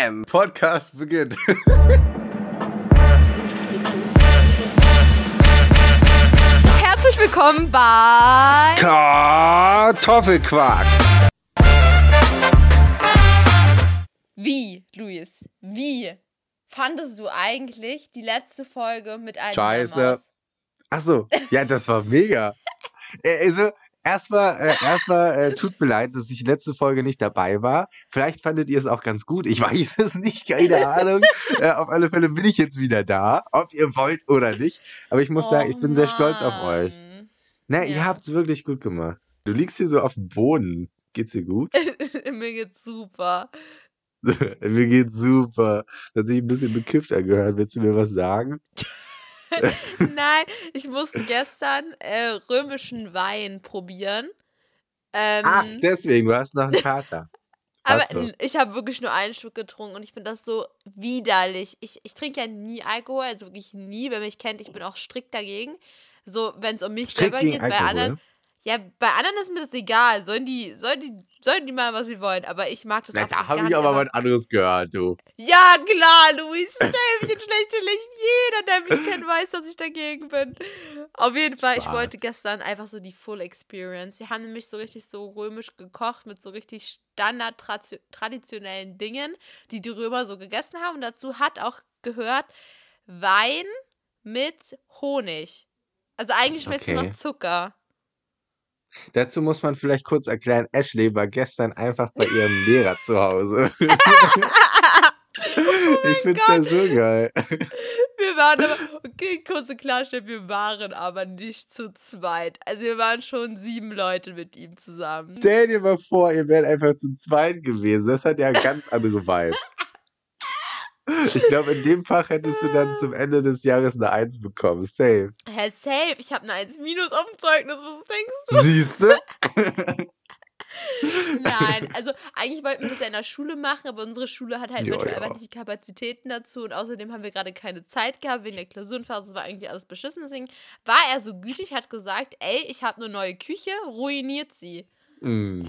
Bam! Podcast beginnt. Herzlich willkommen bei Kartoffelquark. Wie, Luis? Wie fandest du eigentlich die letzte Folge mit einem Scheiße. Achso, ja, das war mega. Äh, Also, erstmal, äh, erstmal äh, tut mir leid, dass ich letzte Folge nicht dabei war. Vielleicht fandet ihr es auch ganz gut. Ich weiß es nicht, keine Ahnung. äh, auf alle Fälle bin ich jetzt wieder da, ob ihr wollt oder nicht. Aber ich muss sagen, ich bin sehr stolz auf euch. Na, ihr Ja. habt's wirklich gut gemacht. Du liegst hier so auf dem Boden. Geht's dir gut? Mir geht's super. Mir geht's super. Das hat sich ein bisschen bekifft angehört. Willst du mir was sagen? Nein, ich musste gestern äh, römischen Wein probieren. Ähm, Ach, deswegen, du hast noch einen Kater. aber ich habe wirklich nur einen Schluck getrunken und ich finde das so widerlich. Ich, ich trinke ja nie Alkohol, also wirklich nie. Wer mich kennt, ich bin auch strikt dagegen. So, wenn es um mich Strikt selber geht, bei Alkohol? anderen. Ja, bei anderen ist mir das egal. Sollen die, sollen die, sollen die mal, was sie wollen. Aber ich mag das Na, absolut da habe ich aber was anderes gehört, du. Ja, klar, Luis, stell mich in schlechte Licht. Jeder, der mich kennt, weiß, dass ich dagegen bin. Auf jeden Fall, ich Spaß. wollte gestern einfach so die Full Experience. Wir haben nämlich so richtig so römisch gekocht mit so richtig standard-traditionellen Dingen, die die Römer so gegessen haben. Und dazu hat auch gehört Wein mit Honig. Also eigentlich schmeckt es nur Okay. nach Zucker. Dazu muss man vielleicht kurz erklären, Ashley war gestern einfach bei ihrem Lehrer zu Hause. ich find's ja so geil. Wir waren aber, okay, kurze Klarstellung, wir waren aber nicht zu zweit. Also wir waren schon sieben Leute mit ihm zusammen. Stell dir mal vor, ihr wärt einfach zu zweit gewesen. Das hat ja ganz andere Vibes. Ich glaube, in dem Fach hättest du dann zum Ende des Jahres eine Eins bekommen. Safe. Hä, safe, ich habe eine 1 Minus auf dem Zeugnis, was denkst du? Siehst du? Nein, also eigentlich wollten wir das ja in der Schule machen, aber unsere Schule hat halt Ja, manchmal ja. einfach nicht die Kapazitäten dazu und außerdem haben wir gerade keine Zeit gehabt wegen der Klausurenphase, es war irgendwie alles beschissen, deswegen war er so gütig, hat gesagt, ey, ich habe eine neue Küche, ruiniert sie. Mm.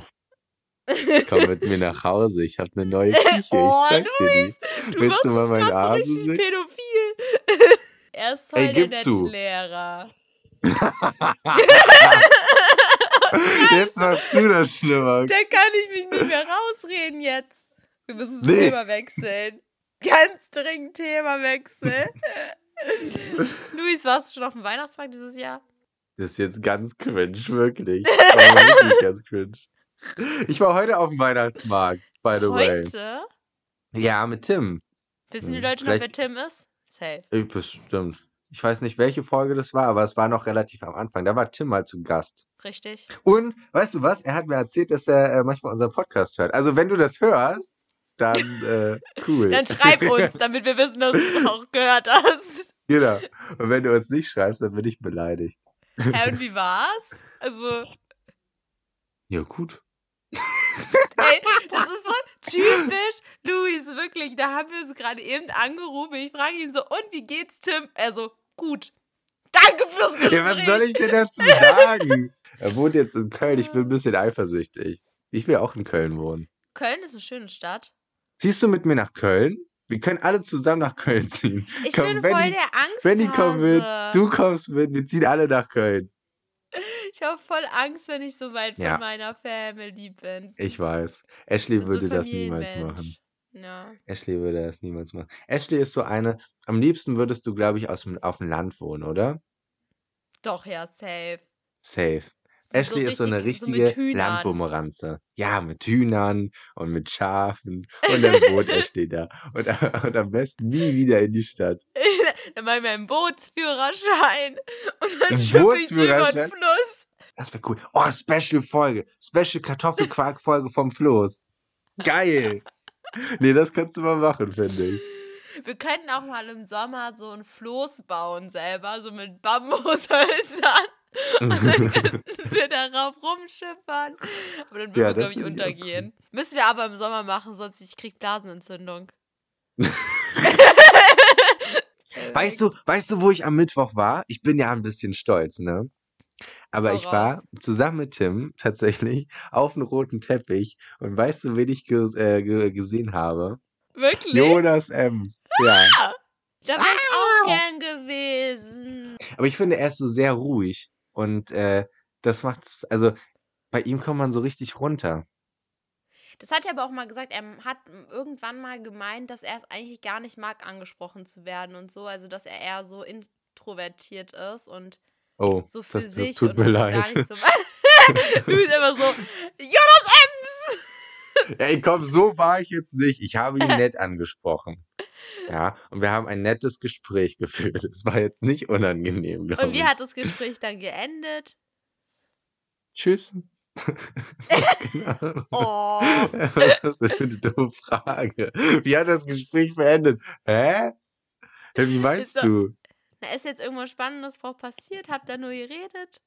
Komm mit mir nach Hause. Ich habe eine neue Küche. Oh, ich zeig dir die. Du Willst du mal meinen so richtig sehen? pädophil. er ist voll Ey, der gib nette zu. Lehrer. Jetzt machst du das schlimmer. Da kann ich mich nicht mehr rausreden jetzt. Wir müssen das Nee. Thema wechseln. Ganz dringend Themawechsel. Luis, warst du schon auf dem Weihnachtsmarkt dieses Jahr? Das ist jetzt ganz cringe, wirklich. Das war wirklich ganz cringe. Ich war heute auf dem Weihnachtsmarkt, by the way. Heute? Ja, mit Tim. Wissen die Hm, Leute noch, wer vielleicht- Tim ist? Safe. Äh, Bestimmt. Ich weiß nicht, welche Folge das war, aber es war noch relativ am Anfang. Da war Tim mal zu Gast. Richtig. Und, weißt du was? Er hat mir erzählt, dass er äh, manchmal unseren Podcast hört. Also, wenn du das hörst, dann äh, cool. Dann schreib uns, damit wir wissen, dass du es auch gehört hast. genau. Und wenn du uns nicht schreibst, dann bin ich beleidigt. Hä, und wie war's? Also, Ja, gut. Ey, das ist so typisch. Luis, wirklich, da haben wir uns gerade eben angerufen. Ich frage ihn so, und wie geht's, Tim? Er so, gut. Danke fürs Gespräch. Ja, was soll ich denn dazu sagen? er wohnt jetzt in Köln. Ich bin ein bisschen eifersüchtig. Ich will auch in Köln wohnen. Köln ist eine schöne Stadt. Ziehst du mit mir nach Köln? Wir können alle zusammen nach Köln ziehen. Ich Komm, bin Benny- voll der Angst. Benny kommt mit, du kommst mit, wir ziehen alle nach Köln. Ich habe voll Angst, wenn ich so weit von Ja. meiner Family bin. Ich weiß. Ashley bin so würde das niemals Familienmensch. machen. Ja. Ashley würde das niemals machen. Ashley ist so eine, am liebsten würdest du, glaube ich, aus dem, auf dem Land wohnen, oder? Doch, ja, safe. Safe. So Ashley ist so eine richtig- richtige Hühnern. Landbumeranze. Ja, mit Hühnern und mit Schafen. Und dann wohnt Ashley da. Und, und am besten nie wieder in die Stadt. Dann mache ich mir einen Bootsführerschein und dann schippe ich über den? Fluss. Das wäre cool. Oh, Special-Folge. Special Kartoffelquark-Folge vom Floß. Geil. nee, das kannst du mal machen, finde ich. Wir könnten auch mal im Sommer so ein Floß bauen selber, so mit Bambushölzern. Und dann könnten wir darauf rumschippern. Aber dann würden Ja, wir, glaube ich, untergehen. Müssen wir aber im Sommer machen, sonst ich krieg Blasenentzündung. Weißt du, weißt du, wo ich am Mittwoch war? Ich bin ja ein bisschen stolz, ne? Aber ich war zusammen mit Tim tatsächlich auf einem roten Teppich und weißt du, wen ich ge äh, ge gesehen habe? Wirklich? Jonas Ems. Ja. Da wäre ich auch gern gewesen. Aber ich finde, er ist so sehr ruhig. Und äh, das macht's, also bei ihm kommt man so richtig runter. Das hat er aber auch mal gesagt. Er hat irgendwann mal gemeint, dass er es eigentlich gar nicht mag, angesprochen zu werden und so. Also, dass er eher so introvertiert ist und Oh, so für das, das sich tut und mir so leid. gar nicht so. du bist immer so, Jonas Ems! Ey, komm, so war ich jetzt nicht. Ich habe ihn nett angesprochen. Ja, und wir haben ein nettes Gespräch geführt. Es war jetzt nicht unangenehm, Und wie ich. hat das Gespräch dann geendet? Tschüss. Ahnung. Oh. Was ist das für eine dumme Frage? Wie hat das Gespräch beendet? Hä? Wie meinst doch- du? Na, ist jetzt irgendwas Spannendes drauf passiert? Habt ihr nur geredet?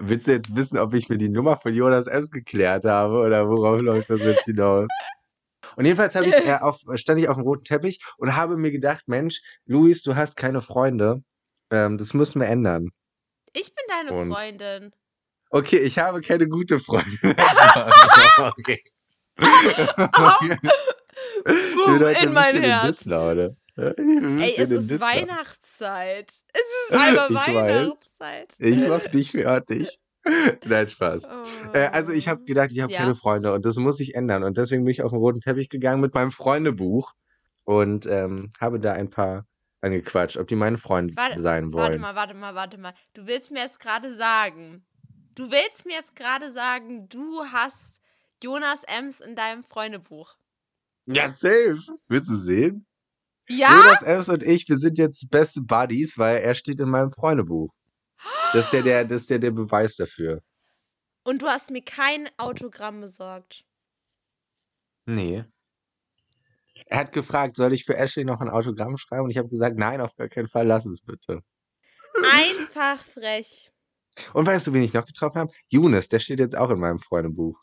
Willst du jetzt wissen, ob ich mir die Nummer von Jonas Ems geklärt habe oder worauf läuft das jetzt hinaus? Und jedenfalls ich, äh, auf, stand ich auf dem roten Teppich und habe mir gedacht, Mensch, Luis, du hast keine Freunde. Ähm, das müssen wir ändern. Ich bin deine Und? Freundin. Okay, ich habe keine gute Freundin. okay. Boom, in mein Herz. Ey, es ist Weihnachtszeit. Es ist einfach Ich weiß. Weihnachtszeit. Ich mach dich fertig. Nein, Spaß. Oh. Äh, also ich habe gedacht, ich habe Ja. keine Freunde und das muss sich ändern. Und deswegen bin ich auf den roten Teppich gegangen mit meinem Freundebuch und ähm, habe da ein paar angequatscht, ob die meine Freunde Warte- sein Warte wollen. mal, warte mal, warte mal. Du willst mir jetzt gerade sagen, du willst mir jetzt gerade sagen, du hast Jonas Ems in deinem Freundebuch. Ja, safe. Willst du sehen? Ja? Jonas Ems und ich, wir sind jetzt beste Buddies, weil er steht in meinem Freundebuch. Das ist der, der, das ist der, der Beweis dafür. Und du hast mir kein Autogramm besorgt. Nee. Er hat gefragt, soll ich für Ashley noch ein Autogramm schreiben? Und ich habe gesagt, nein, auf gar keinen Fall, lass es bitte. Einfach frech. Und weißt du, wen ich noch getroffen habe? Younes, der steht jetzt auch in meinem Freundebuch.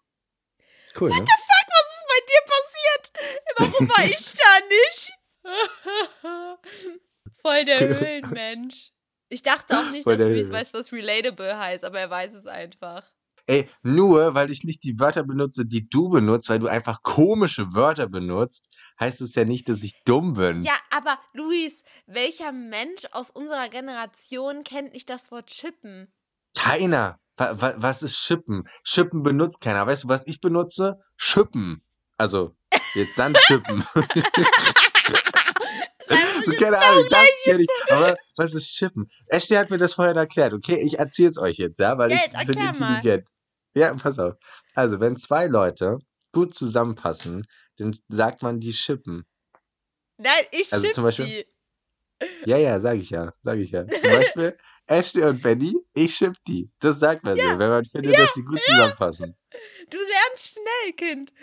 Cool, ne? Was ist bei dir passiert? Warum war ich da nicht? Voll der Höhlenmensch. Ich dachte auch nicht, Voll dass Luis weiß, was relatable heißt, aber er weiß es einfach. Ey, nur weil ich nicht die Wörter benutze, die du benutzt, weil du einfach komische Wörter benutzt, heißt es ja nicht, dass ich dumm bin. Ja, aber Luis, welcher Mensch aus unserer Generation kennt nicht das Wort chippen? Keiner. Wa wa was ist Schippen? Schippen benutzt keiner. Weißt du, was ich benutze? Schippen. Also, jetzt Sandschippen. so, keine Ahnung, das kenne ich. Aber was ist Schippen? Ashley hat mir das vorher erklärt, okay? Ich erzähl's euch jetzt, ja? Weil Ja, ich bin erklär mal. intelligent. Ja, pass auf. Also, wenn zwei Leute gut zusammenpassen, dann sagt man die Schippen. Nein, ich Also zum Beispiel- die. Ja, ja, sag ich ja, sag ich ja. Zum Beispiel Ashley und Benny, ich schipp die. Das sagt man so, wenn man findet, dass sie gut zusammenpassen. Du lernst schnell, Kind.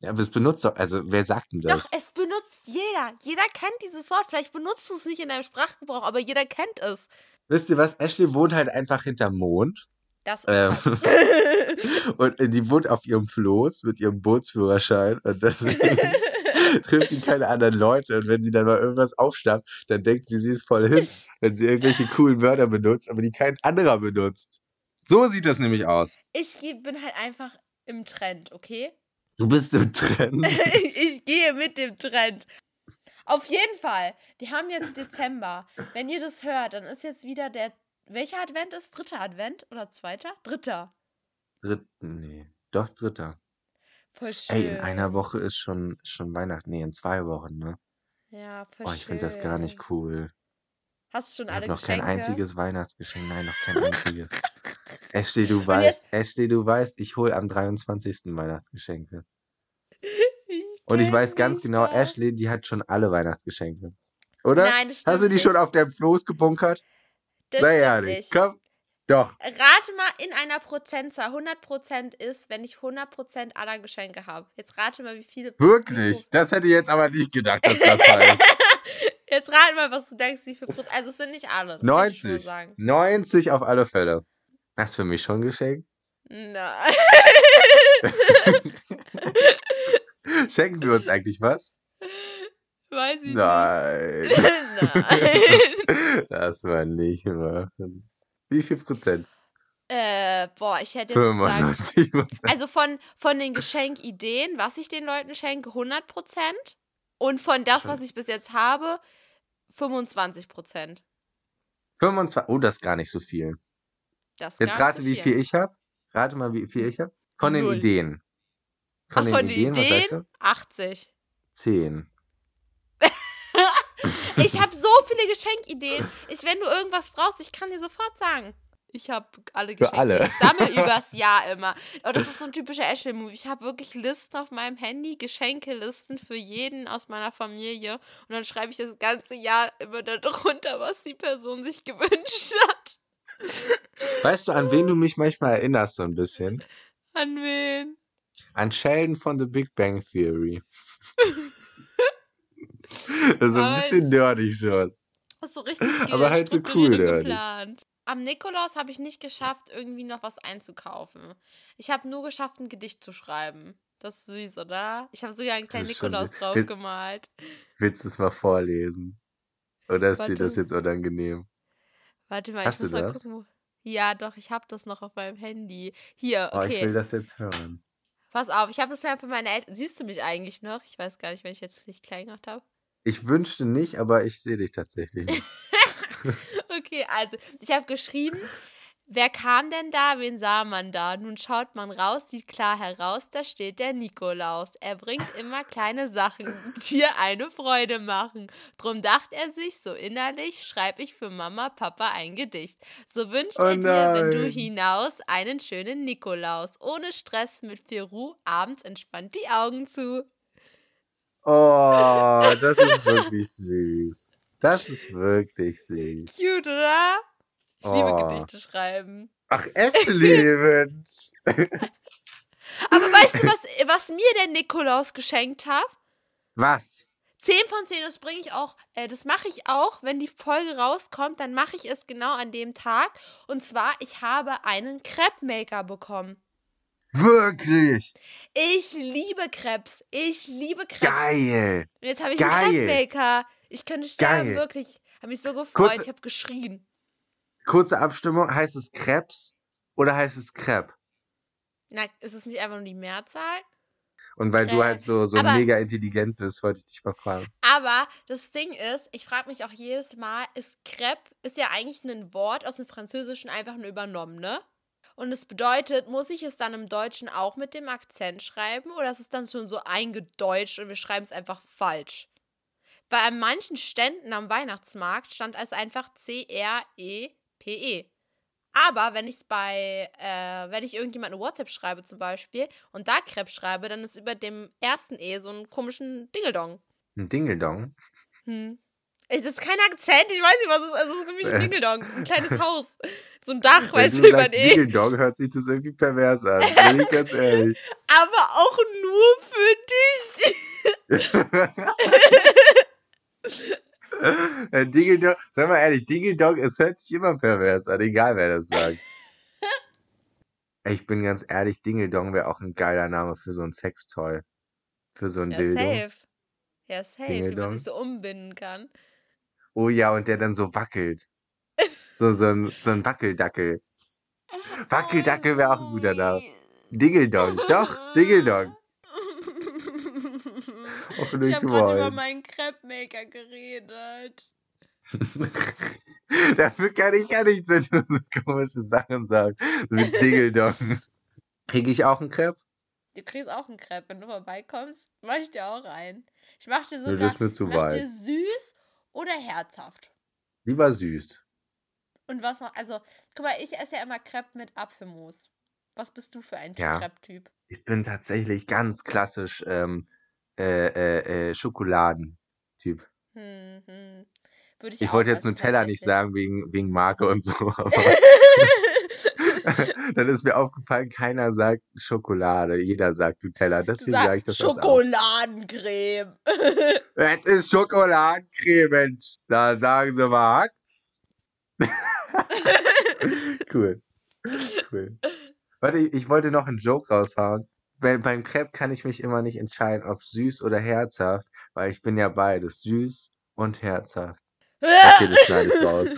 Ja, aber es benutzt doch, also wer sagt denn das? Doch, es benutzt jeder. Jeder kennt dieses Wort. Vielleicht benutzt du es nicht in deinem Sprachgebrauch, aber jeder kennt es. Wisst ihr was? Ashley wohnt halt einfach hinterm Mond. Das ist Ähm, Fakt. und äh, die wohnt auf ihrem Floß mit ihrem Bootsführerschein. Und deswegen trifft sie keine anderen Leute. Und wenn sie dann mal irgendwas aufschnappt, dann denkt sie, sie ist voll hin, wenn sie irgendwelche coolen Wörter benutzt, aber die kein anderer benutzt. So sieht das nämlich aus. ich bin halt einfach im Trend, okay? Du bist im Trend. ich gehe mit dem Trend. Auf jeden Fall. Wir haben jetzt Dezember. Wenn ihr das hört, dann ist jetzt wieder der. Welcher Advent ist? Dritter Advent oder zweiter? Dritter. Dritt, nee, doch dritter. Voll schön. Ey, in einer Woche ist schon, schon Weihnachten. Nee, in zwei Wochen, ne? Ja, voll Oh, ich finde das gar nicht cool. Hast du schon Ich alle noch Geschenke? kein einziges Weihnachtsgeschenk. Nein, noch kein einziges. Ashley, du weißt, Ashley, du weißt, ich hole am 23. Weihnachtsgeschenke. Und ich weiß ganz genau, doch. Ashley, die hat schon alle Weihnachtsgeschenke. Oder? Nein, das stimmt Hast du die nicht. schon auf deinem Floß gebunkert? Das Sei ehrlich. nicht. Komm. Doch. Rate mal in einer Prozentzahl. 100% ist, wenn ich 100% aller Geschenke habe. Jetzt rate mal, wie viele. Wirklich? Das hätte ich jetzt aber nicht gedacht, dass das heißt. Jetzt rate mal, was du denkst, wie viel Prozent. Also, es sind nicht alle. Das kann ich schon 90. sagen. 90 auf alle Fälle. Hast du für mich schon geschenkt? Nein. Schenken wir uns eigentlich was? Weiß ich Nein. nicht. Nein. Das war nicht machen. Wie viel Prozent? Äh, boah, ich hätte jetzt gesagt, 95 Prozent. also von, von den Geschenkideen, was ich den Leuten schenke, 100 Prozent. Und von das, was ich bis jetzt habe, 25 Prozent. 25. Oh, das ist gar nicht so viel. Das Jetzt rate, nicht wie so viel ich habe. Rate mal, wie viel ich habe. Von den Null. Ideen. Ach, von den Ideen, was sagst du? Ideen? 80. 10. Ich habe so viele Geschenkideen. Ich, wenn du irgendwas brauchst, ich kann dir sofort sagen. Ich habe alle Für Geschenke. alle. Ich sammle übers Jahr immer. Aber das ist so ein typischer Ashley-Move. Ich habe wirklich Listen auf meinem Handy, Geschenkelisten für jeden aus meiner Familie. Und dann schreibe ich das ganze Jahr immer darunter, was die Person sich gewünscht hat. Weißt du, an wen du mich manchmal erinnerst, so ein bisschen? An wen? An Sheldon von The Big Bang Theory. das ist so ein bisschen nerdig schon. Das ist so richtig Aber halt so cool, geplant. Am Nikolaus habe ich nicht geschafft, irgendwie noch was einzukaufen. Ich habe nur geschafft, ein Gedicht zu schreiben. Das ist süß, oder? Ich habe sogar einen kleinen Nikolaus drauf Wir- gemalt. Willst du es mal vorlesen? Oder ist dir Warte. das jetzt unangenehm? Warte mal, Hast ich muss du mal das? gucken. Ja, doch, ich habe das noch auf meinem Handy. Hier, Oh, ich will okay. das jetzt hören. Pass auf, ich habe das ja für meine Eltern. Siehst du mich eigentlich noch? Ich weiß gar nicht, wenn ich jetzt nicht klein gemacht habe. Ich wünschte nicht, aber ich sehe dich tatsächlich nicht. Okay, also ich habe geschrieben, wer kam denn da, wen sah man da? Nun schaut man raus, sieht klar heraus, da steht der Nikolaus. Er bringt immer kleine Sachen, die dir eine Freude machen. Drum dacht er sich, so innerlich schreib ich für Mama, Papa ein Gedicht. So wünscht Oh er dir, wenn du hinaus, einen schönen Nikolaus. Ohne Stress, mit viel Ruhe, abends entspannt die Augen zu. Oh, das ist wirklich süß. Das ist wirklich süß. Cute, oder? Ich liebe Oh. Gedichte schreiben. Ach, Ashley-Evans. Aber weißt du, was, was mir der Nikolaus geschenkt hat? Was? 10 von 10, das bringe ich auch, äh, das mache ich auch, wenn die Folge rauskommt, dann mache ich es genau an dem Tag. Und zwar, ich habe einen Crepe Maker bekommen. Wirklich? Ich liebe Crepes. Ich liebe Crepes. Geil. Und jetzt habe ich Geil. einen Crepe Maker. Ich könnte sterben, Geil. wirklich. Habe mich so gefreut, Kurze- ich habe geschrien. Kurze Abstimmung. Heißt es Krebs oder heißt es Crepe? Na, ist es nicht einfach nur die Mehrzahl? Und weil du Crêpe. halt so, so Aber- mega intelligent bist, wollte ich dich mal fragen. Aber das Ding ist, ich frage mich auch jedes Mal, ist Crepe, ist ja eigentlich ein Wort aus dem Französischen einfach nur übernommen, ne? Und es bedeutet, muss ich es dann im Deutschen auch mit dem Akzent schreiben oder ist es dann schon so eingedeutscht und wir schreiben es einfach falsch? Weil an manchen Ständen am Weihnachtsmarkt stand es einfach C-R-E-P-E. Aber wenn ich es bei, äh, wenn ich irgendjemand eine WhatsApp schreibe zum Beispiel und da Crepe schreibe, dann ist über dem ersten E so einen komischen Dingeldong. Ein Dingeldong. Hm. Es ist kein Akzent, ich weiß nicht, was es ist. Es ist für mich ein Äh. Dingeldong. Ein kleines Haus. So ein Dach, Wenn weißt du du, über sagst E. Dingeldong, hört sich das irgendwie pervers an. Bin ich ganz ehrlich. Aber auch nur für dich. Äh, Dingeldong, sag mal ehrlich, Dingeldong, es hört sich immer pervers an, egal wer das sagt. Ich bin ganz ehrlich, Dingeldong wäre auch ein geiler Name für so ein Sextoy. Für so ein Ja, Dildo. safe. Ja, safe, wie man sich so umbinden kann. Oh ja, und der dann so wackelt. So, so ein, so ein Wackeldackel. Wackeldackel wäre auch ein guter Name. Dingeldong, doch, Dingeldong. Ich habe gerade über meinen Crepe Maker geredet. Dafür kann ich ja nichts, wenn du so komische Sachen sagst. Mit Dingeldong. Kriege ich auch einen Crepe? Du kriegst auch einen Crepe, wenn du vorbeikommst. Mach ich dir auch einen. Ich mach dir sogar das ist mir zu weit. süß oder herzhaft. Lieber süß. Und was noch, also, guck mal, ich esse ja immer Crepe mit Apfelmus. Was bist du für ein Ja. Crepe-Typ? Ich bin tatsächlich ganz klassisch ähm, äh, äh, äh, Schokoladentyp. Hm, hm. Würde ich, Ich wollte jetzt Nutella nicht sagen wegen, wegen Marke und so, aber dann ist mir aufgefallen, keiner sagt Schokolade, jeder sagt Nutella. Deswegen sage ich das. Schokoladencreme. Es ist Schokoladencreme, Mensch. Da sagen sie was. cool. Cool. Warte, ich, ich wollte noch einen Joke raushauen. Bei, beim Crepe kann ich mich immer nicht entscheiden, ob süß oder herzhaft, weil ich bin ja beides, süß und herzhaft. Okay, das schneide ich raus.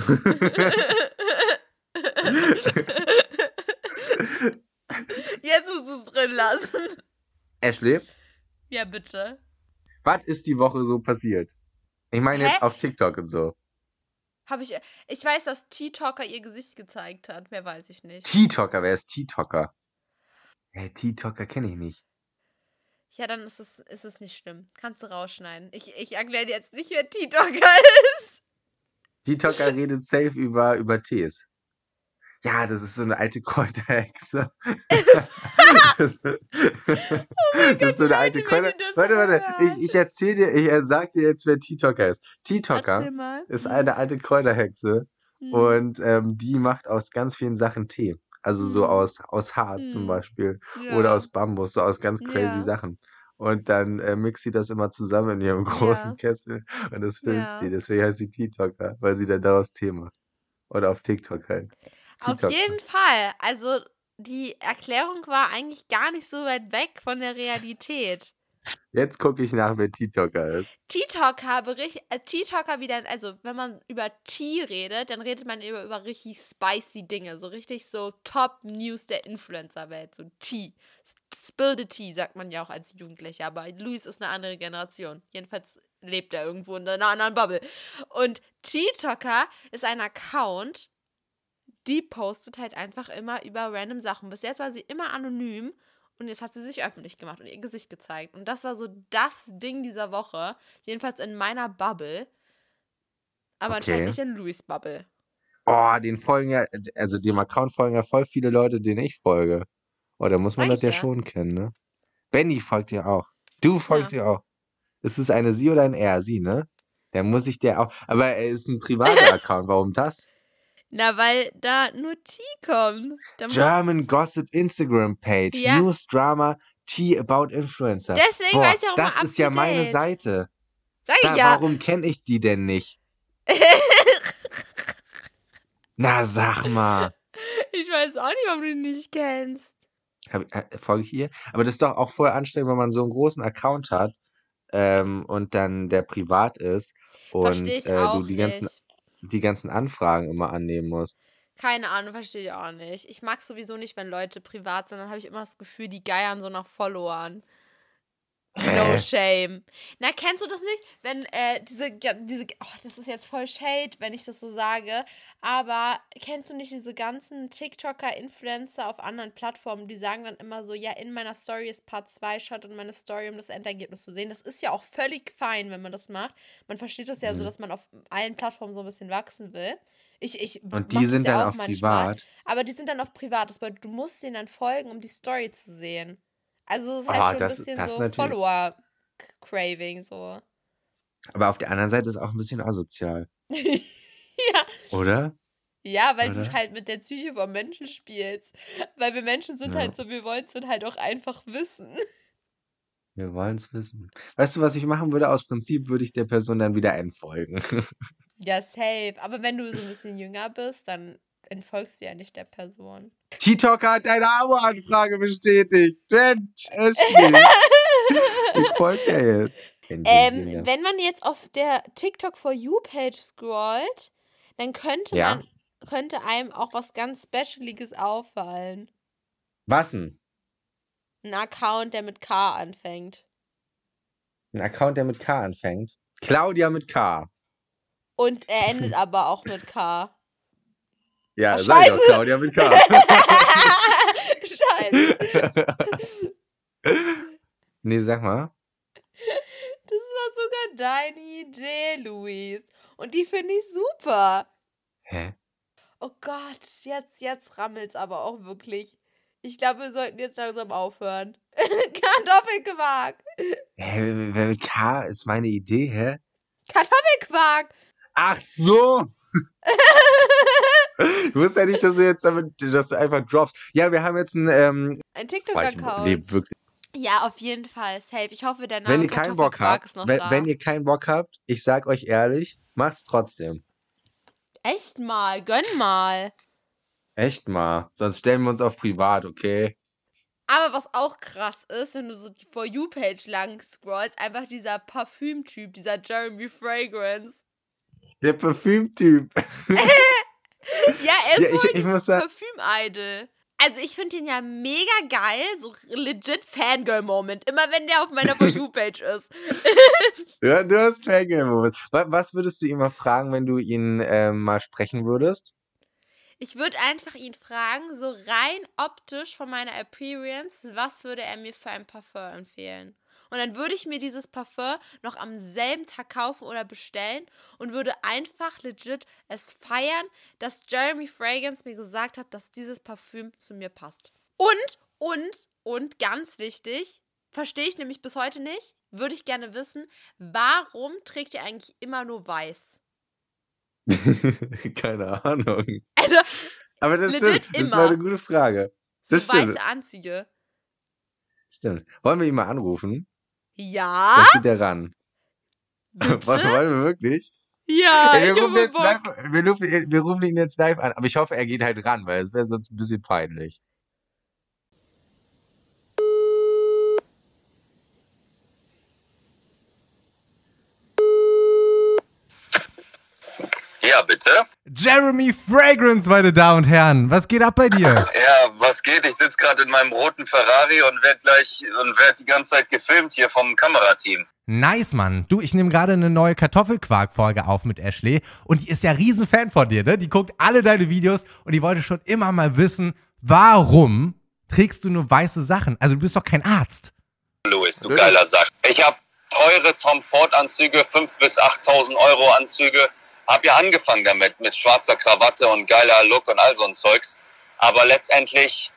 Drin lassen. Ashley, Ja, bitte. was ist die Woche so passiert? Ich meine jetzt auf TikTok und so. Habe ich. Ich weiß, dass T-Talker ihr Gesicht gezeigt hat. Mehr weiß ich nicht. T-Talker, wer ist T-Talker? Hey, T-Talker kenne ich nicht. Ja, dann ist es, ist es nicht schlimm. Kannst du rausschneiden. Ich, ich erkläre dir jetzt nicht, wer T-Talker ist. T-Talker redet safe über, über Tees. Ja, das ist so eine alte Kräuterhexe. das, das ist so eine alte Oh Kräuter. Warte, warte. Ich, ich erzähl dir, ich äh, sag dir jetzt, wer T-Talker ist. Mal. ist eine alte Kräuterhexe Mhm. und ähm, die macht aus ganz vielen Sachen Tee. Also so Mhm. aus, aus zum Mhm. Beispiel. ja. Oder aus Bambus, so aus ganz crazy Ja. Sachen. Und dann äh, mixt sie das immer zusammen in ihrem großen Ja. Kessel und das filmt sie. Deswegen heißt sie TikToker, weil sie dann daraus Tee macht. Oder auf TikTok halt. Auf TikToker. jeden Fall. Also, die Erklärung war eigentlich gar nicht so weit weg von der Realität. Jetzt gucke ich nach, wer TikToker ist. T-Talker, bericht- äh, T-Talker wieder, also wenn man über Tee redet, dann redet man über, über richtig spicy Dinge, so richtig so Top-News der Influencer-Welt, so Tee. Spill the Tea, sagt man ja auch als Jugendlicher, aber Luis ist eine andere Generation. Jedenfalls lebt er irgendwo in einer anderen Bubble. Und T-Talker ist ein Account, die postet halt einfach immer über random Sachen. Bis jetzt war sie immer anonym und jetzt hat sie sich öffentlich gemacht und ihr Gesicht gezeigt. Und das war so das Ding dieser Woche. Jedenfalls in meiner Bubble. Aber anscheinend Okay. nicht in Louis Bubble. Oh, den folgen ja, also dem Account folgen ja voll viele Leute, denen ich folge. Oh, da muss man Sag das ja ja. schon kennen, ne? Benny folgt dir auch. Du folgst ihr auch. Ist es eine Sie oder ein Er? Sie, ne? Der muss ich dir auch. Aber er ist ein privater Account. Warum das? Na, weil da nur T kommt. Da German Gossip Instagram Page. Ja. News, Drama, Tea about Influencer. deswegen Boah, weiß ich auch das ist ja meine Seite. Sag Da, ich ja. Warum kenne ich die denn nicht? Na, sag mal. ich weiß auch nicht, warum du die nicht kennst. Hab, äh, folge ich ihr? Aber das ist doch auch voll anstrengend, wenn man so einen großen Account hat ähm, und dann der privat ist und äh, du die ganzen, nicht. Die ganzen Anfragen immer annehmen musst. Keine Ahnung, verstehe ich auch nicht. Ich mag sowieso nicht, wenn Leute privat sind. Dann habe ich immer das Gefühl, die geiern so nach Followern. No shame. Na, kennst du das nicht? Wenn äh, diese, diese, oh, das ist jetzt voll Shade, wenn ich das so sage, aber kennst du nicht diese ganzen TikToker, Influencer auf anderen Plattformen, die sagen dann immer so, ja, in meiner Story ist Part 2, schaut in meine Story, um das Endergebnis zu sehen. Das ist ja auch völlig fein, wenn man das macht. Man versteht das ja so, Mhm. dass man auf allen Plattformen so ein bisschen wachsen will. Ich, ich Und die sind ja dann auch auf manchmal. privat. Aber die sind dann auf privat. Das bedeutet, du musst denen dann folgen, um die Story zu sehen. Also es ist halt schon das- ein bisschen so. Follower-Craving, so. Aber auf der anderen Seite ist auch ein bisschen asozial, ja. oder? ja, weil du Oder? halt mit der Psyche vom Menschen spielst. Weil wir Menschen sind Ja. halt so, wir wollen es dann halt auch einfach wissen. Wir wollen es wissen. Weißt du, was ich machen würde? Aus Prinzip würde ich der Person dann wieder entfolgen. ja, safe. Aber wenn du so ein bisschen jünger bist, dann entfolgst du ja nicht der Person. T-Talker hat deine Abo-Anfrage bestätigt. Mensch. Ich folge ja jetzt. Ähm, wenn man jetzt auf der TikTok for You Page scrollt, dann könnte Ja. man könnte einem auch was ganz Specialiges auffallen. Was denn? Ein Account, der mit K anfängt. Ein Account, der mit K anfängt. Claudia mit K. Und er endet aber auch mit K. Ja, Ach, sag doch, scheiße. Claudia mit K. Scheiße. nee, sag mal. Das war sogar deine Idee, Luis. Und die finde ich super. Hä? Oh Gott, jetzt, jetzt rammelt's aber auch wirklich. Ich glaube, wir sollten jetzt langsam aufhören. Kartoffelquark. Hä, mit K ist meine Idee, hä? Kartoffelquark. Ach so! Ich wusste ja nicht, dass du jetzt damit, dass du einfach droppst. Ja, wir haben jetzt einen, ähm, Ein TikTok-Account. Ja, auf jeden Fall. Safe. Ich hoffe, der Name Wenn ihr keinen Bock habt, ist noch wenn, da. wenn ihr keinen Bock habt, ich sag euch ehrlich, macht's trotzdem. Echt mal, gönn mal. Echt mal. Sonst stellen wir uns auf privat, okay? Aber was auch krass ist, wenn du so die For You-Page lang scrollst, einfach dieser Parfümtyp, dieser Jeremy Fragrance. Der Parfümtyp. Ja, er ist Ja, ich- ich muss sagen- Parfüm-Idol. Also ich finde den ja mega geil, so legit Fangirl-Moment, immer wenn der auf meiner For You-Page ist. Ja, du hast Fangirl-Moment. Wa- Was würdest du ihn mal fragen, wenn du ihn ähm, mal sprechen würdest? Ich würde einfach ihn fragen, so rein optisch von meiner Appearance, was würde er mir für ein Parfum empfehlen? Und dann würde ich mir dieses Parfum noch am selben Tag kaufen oder bestellen und würde einfach legit es feiern, dass Jeremy Fragrance mir gesagt hat, dass dieses Parfüm zu mir passt. Und, und, und ganz wichtig, verstehe ich nämlich bis heute nicht, würde ich gerne wissen, warum trägt ihr eigentlich immer nur weiß? Keine Ahnung. Also, Aber das stimmt. Das war eine gute Frage. so Das stimmt. weiße Anzüge. Stimmt. Wollen wir ihn mal anrufen? Ja, Dann geht er ran. bitte? Was wollen wir wirklich? Ja, Ey, wir, rufen live, wir, rufen, wir rufen ihn jetzt live an. Aber ich hoffe, er geht halt ran, weil es wäre sonst ein bisschen peinlich. Ja, bitte. Jeremy Fragrance, meine Damen und Herren. Was geht ab bei dir? Ja, was geht? Ich sitze gerade in meinem roten Ferrari und werde gleich und werde die ganze Zeit gefilmt hier vom Kamerateam. Nice, Mann. Du, ich nehme gerade eine neue Kartoffelquark-Folge auf mit Ashley und die ist ja riesen Fan von dir, ne? Die guckt alle deine Videos und die wollte schon immer mal wissen, warum trägst du nur weiße Sachen? Also du bist doch kein Arzt. Louis, du geiler Sack. Ich habe teure Tom Ford Anzüge, 5.000 bis 8.000 Euro Anzüge. Hab ja angefangen damit, mit schwarzer Krawatte und geiler Look und all so ein Zeugs. Aber letztendlich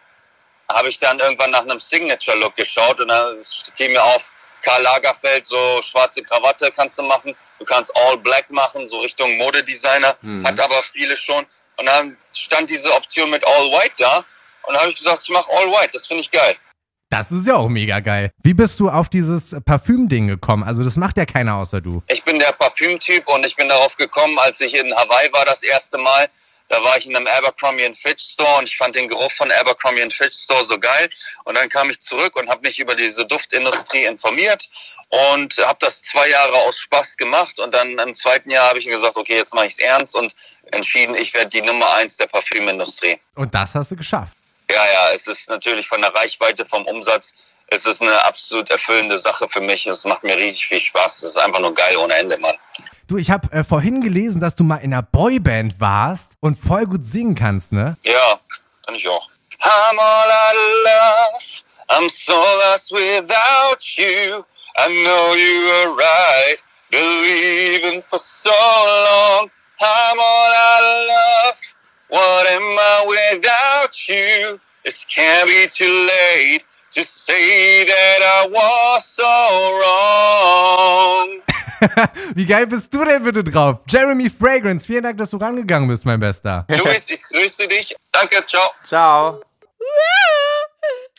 habe ich dann irgendwann nach einem Signature-Look geschaut und dann fiel mir auf, Karl Lagerfeld, so schwarze Krawatte kannst du machen. Du kannst All Black machen, so Richtung Modedesigner. Mhm. Hat aber viele schon. Und dann stand diese Option mit All White da. Und dann habe ich gesagt, ich mache All White. Das finde ich geil. Das ist ja auch mega geil. Wie bist du auf dieses Parfüm-Ding gekommen? Also das macht ja keiner außer du. Ich bin der Parfümtyp und ich bin darauf gekommen, als ich in Hawaii war das erste Mal. Da war ich in einem Abercrombie Fitch Store und ich fand den Geruch von Abercrombie Fitch Store so geil. Und dann kam ich zurück und habe mich über diese Duftindustrie informiert und habe das zwei Jahre aus Spaß gemacht. Und dann im zweiten Jahr habe ich mir gesagt, okay, jetzt mache ich es ernst und entschieden, ich werde die Nummer eins der Parfümindustrie. Und das hast du geschafft. Ja, ja, es ist natürlich von der Reichweite, vom Umsatz, es ist eine absolut erfüllende Sache für mich. Es macht mir riesig viel Spaß. Es ist einfach nur geil ohne Ende, Mann. Du, ich habe äh, vorhin gelesen, dass du mal in einer Boyband warst und voll gut singen kannst, ne? Ja, kann ich auch. I'm all out of love. I'm so lost without you. I know you were right. Believing for so long. I'm all out of love. What am I without you? It can't be too late to say that I was so wrong. Wie geil bist du denn bitte drauf? Jeremy Fragrance, vielen Dank, dass du rangegangen bist, mein Bester. Luis, ich grüße dich. Danke, ciao. Ciao.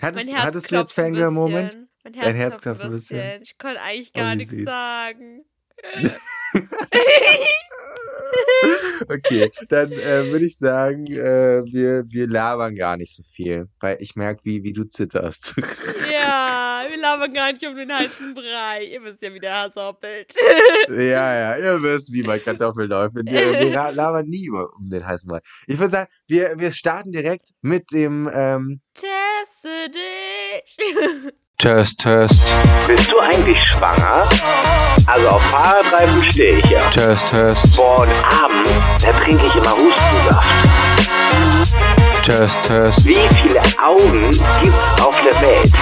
Hattest, Herz hattest du jetzt Fangirl-Moment? Mein Dein Herz, Herz klopft ein bisschen. bisschen. Ich konnte eigentlich Oh, gar wie nichts süß. sagen. Okay, dann äh, würde ich sagen, äh, wir, wir labern gar nicht so viel, weil ich merke, wie, wie du zitterst. Ja, wir labern gar nicht um den heißen Brei. Ihr wisst ja, wie der Hass hoppelt. ja, ja, ihr wisst, wie bei Kartoffeln läuft. Wir, wir labern nie um den heißen Brei. Ich würde sagen, wir, wir starten direkt mit dem ähm, Teste dich. Test, Test, Bist du eigentlich schwanger? Also auf Fahrradreifen stehe ich ja. Test, Test, Boah, und abends, da trinke ich immer Hustensaft. Test, Test. Wie viele Augen gibt's auf der Welt?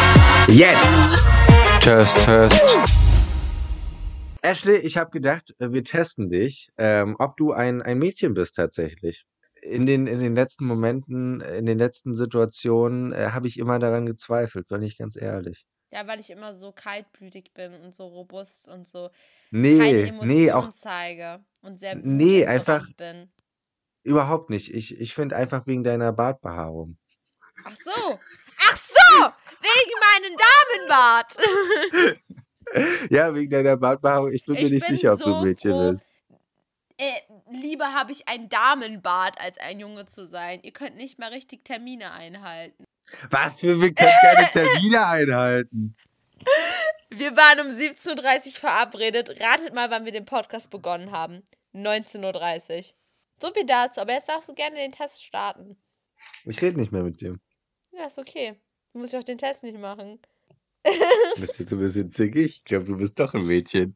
Jetzt! Test, Test. Ashley, ich habe gedacht, äh, wir testen dich, ähm, ob du ein, ein Mädchen bist tatsächlich. In den, in den letzten Momenten, in den letzten Situationen äh, habe ich immer daran gezweifelt, bin ich ganz ehrlich. Ja, weil ich immer so kaltblütig bin und so robust und so keine Nee, Emotionen nee, auch zeige und sehr Nee, einfach- bin. überhaupt nicht. Ich, ich finde einfach wegen deiner Bartbehaarung. Ach so. Ach so! Wegen meinem Damenbart. Ja, wegen deiner Bartbehaarung. Ich bin mir Ich nicht bin sicher, ob du so ein Mädchen froh. bist. Äh, lieber habe ich ein Damenbart, als ein Junge zu sein. Ihr könnt nicht mal richtig Termine einhalten. Was für, wir können keine Termine einhalten. Wir waren um 17.30 Uhr verabredet. Ratet mal, wann wir den Podcast begonnen haben. 19.30 Uhr. So viel dazu, aber jetzt darfst du gerne den Test starten. Ich rede nicht mehr mit dir. Ja, ist okay. Du musst ja auch den Test nicht machen. Du bist jetzt ein bisschen zickig. Ich glaube, du bist doch ein Mädchen.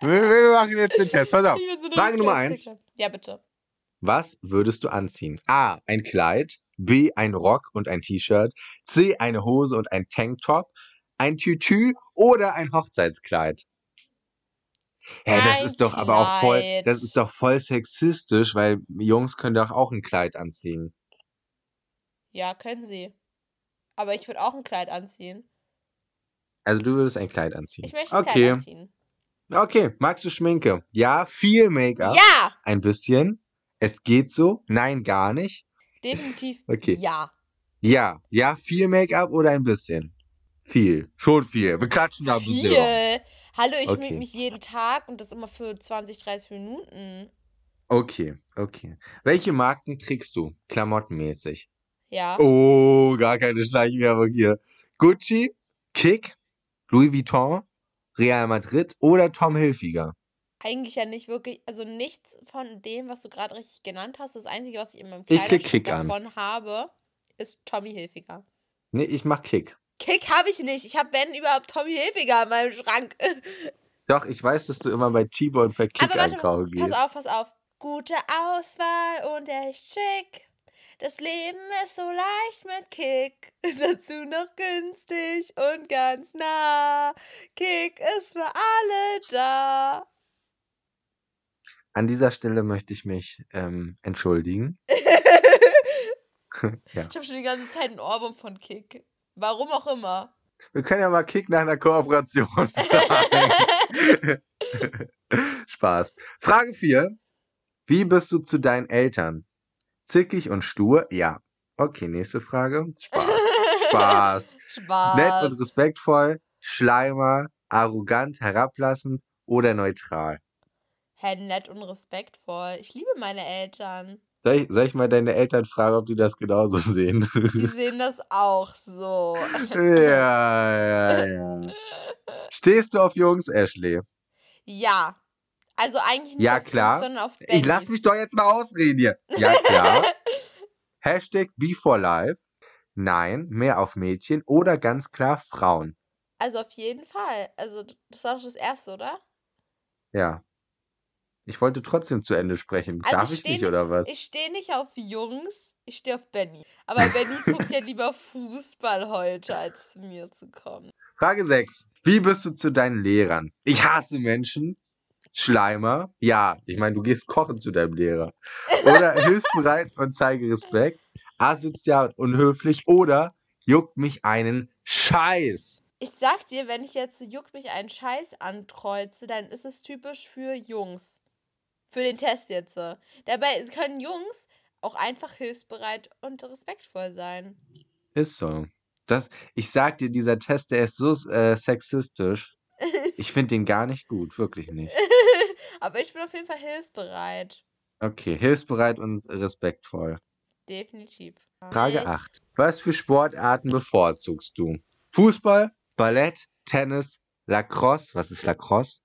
Wir, wir machen jetzt den Test. Pass auf. So Frage Nummer eins. Ja, bitte. Was würdest du anziehen? A. Ein Kleid. B. Ein Rock und ein T-Shirt. C. Eine Hose und ein Tanktop. Ein Tütü oder ein Hochzeitskleid. Hä, das Ein ist doch aber auch voll, Kleid. das ist doch voll sexistisch, weil Jungs können doch auch ein Kleid anziehen. Ja, können sie. Aber ich würde auch ein Kleid anziehen. Also du würdest ein Kleid anziehen. Ich möchte ein okay. Kleid anziehen. Okay, magst du Schminke? Ja, viel Make-up. Ja! Ein bisschen. Es geht so. Nein, gar nicht. Definitiv Okay. ja. Ja, ja, viel Make-up oder ein bisschen? Viel. Schon viel. Wir klatschen da ein bisschen. Viel. Hallo, ich Okay. schmink mich jeden Tag und das immer für 20, 30 Minuten. Okay, okay. Welche Marken trägst du? Klamottenmäßig. Ja. Oh, gar keine Schleichwerbung hier. Gucci, Kick, Louis Vuitton, Real Madrid oder Tom Hilfiger? Eigentlich ja nicht wirklich, also nichts von dem, was du gerade richtig genannt hast. Das Einzige, was ich in meinem Kleiderschrank Kick an. davon habe, ist Tommy Hilfiger. Nee, ich mach Kick. Kick habe ich nicht. Ich habe, wenn überhaupt, Tommy Hilfiger in meinem Schrank. Doch, ich weiß, dass du immer bei Chibo und bei Kick Aber warte, einkaufen pass gehst. auf, pass auf. Gute Auswahl und echt schick. Das Leben ist so leicht mit Kick. Dazu noch günstig und ganz nah. Kick ist für alle da. An dieser Stelle möchte ich mich ähm, entschuldigen. ja. Ich habe schon die ganze Zeit einen Ohrwurm von Kick. Warum auch immer. Wir können ja mal Kick nach einer Kooperation fragen. Spaß. Frage 4. Wie bist du zu deinen Eltern? Zickig und stur? Ja. Okay, nächste Frage. Spaß. Spaß. Spaß. Nett und respektvoll, Schleimer, arrogant, herablassend oder neutral? Hä, nett und respektvoll. Ich liebe meine Eltern. Soll ich, soll ich mal deine Eltern fragen, ob die das genauso sehen? Die sehen das auch so. ja, ja, ja. Stehst du auf Jungs, Ashley? Ja. Also eigentlich nicht Ja, auf klar. sondern auf Ich lass Bennys. mich doch jetzt mal ausreden hier. Ja, klar. Hashtag Be4Life. Nein, mehr auf Mädchen oder ganz klar Frauen. Also auf jeden Fall. Also das war doch das erste, oder? Ja. Ich wollte trotzdem zu Ende sprechen. Also Darf ich ich nicht, nicht- oder was? Ich stehe nicht auf Jungs, ich stehe auf Benny. Aber Benny guckt ja lieber Fußball heute, als zu mir zu kommen. Frage 6. Wie bist du zu deinen Lehrern? Ich hasse Menschen. Schleimer. Ja, ich meine, du gehst kochen zu deinem Lehrer. Oder hilfsbereit und zeige Respekt. Asozial und unhöflich. Oder juckt mich einen Scheiß. Ich sag dir, wenn ich jetzt juckt mich einen Scheiß ankreuze, dann ist es typisch für Jungs. Für den Test jetzt. Dabei können Jungs auch einfach hilfsbereit und respektvoll sein. Ist so. Das, ich sag dir, dieser Test, der ist so äh, sexistisch. Ich finde den gar nicht gut, wirklich nicht. Aber ich bin auf jeden Fall hilfsbereit. Okay, hilfsbereit und respektvoll. Definitiv. Frage Ich- 8. Was für Sportarten bevorzugst du? Fußball, Ballett, Tennis, Lacrosse. Was ist Lacrosse?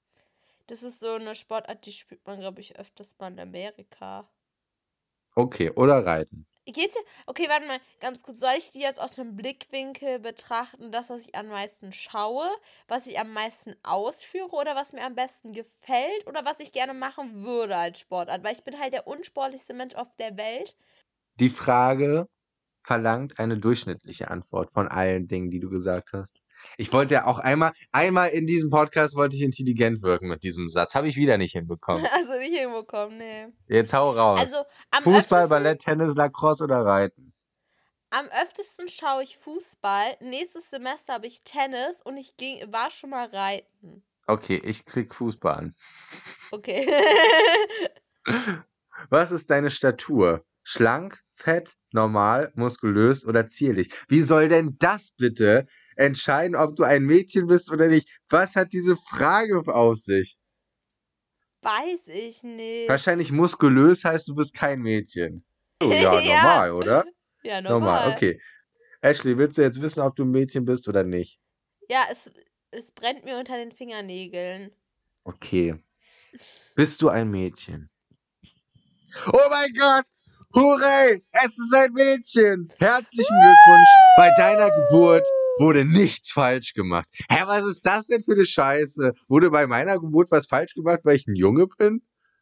Das ist so eine Sportart, die spielt man, glaube ich, öfters mal in Amerika. Okay, oder Reiten. Geht's dir? Okay, warte mal, ganz kurz. Soll ich die jetzt aus einem Blickwinkel betrachten, das, was ich am meisten schaue, was ich am meisten ausführe oder was mir am besten gefällt oder was ich gerne machen würde als Sportart? Weil ich bin halt der unsportlichste Mensch auf der Welt. Die Frage verlangt eine durchschnittliche Antwort von allen Dingen, die du gesagt hast. Ich wollte ja auch einmal, einmal in diesem Podcast wollte ich intelligent wirken mit diesem Satz. Habe ich wieder nicht hinbekommen. Also nicht irgendwo kommen, nee. Jetzt hau raus. Also am Fußball, öftesten, Ballett, Tennis, Lacrosse oder Reiten? am öftesten schaue ich Fußball. Nächstes Semester habe ich Tennis und ich ging, war schon mal reiten. Okay, ich krieg Fußball an. Okay. Was ist deine Statur? Schlank, fett, normal, muskulös oder zierlich? Wie soll denn das bitte entscheiden, ob du ein Mädchen bist oder nicht? Was hat diese Frage auf sich? Weiß ich nicht. Wahrscheinlich muskulös heißt, du bist kein Mädchen. Oh, ja, Ja. normal, oder? Ja, normal. Normal, okay. Ashley, willst du jetzt wissen, ob du ein Mädchen bist oder nicht? Ja, es, es brennt mir unter den Fingernägeln. Okay. Bist du ein Mädchen? Oh mein Gott! Hurray, es ist ein Mädchen. Herzlichen Glückwunsch. Bei deiner Geburt wurde nichts falsch gemacht. Hä, was ist das denn für eine Scheiße? Wurde bei meiner Geburt was falsch gemacht, weil ich ein Junge bin?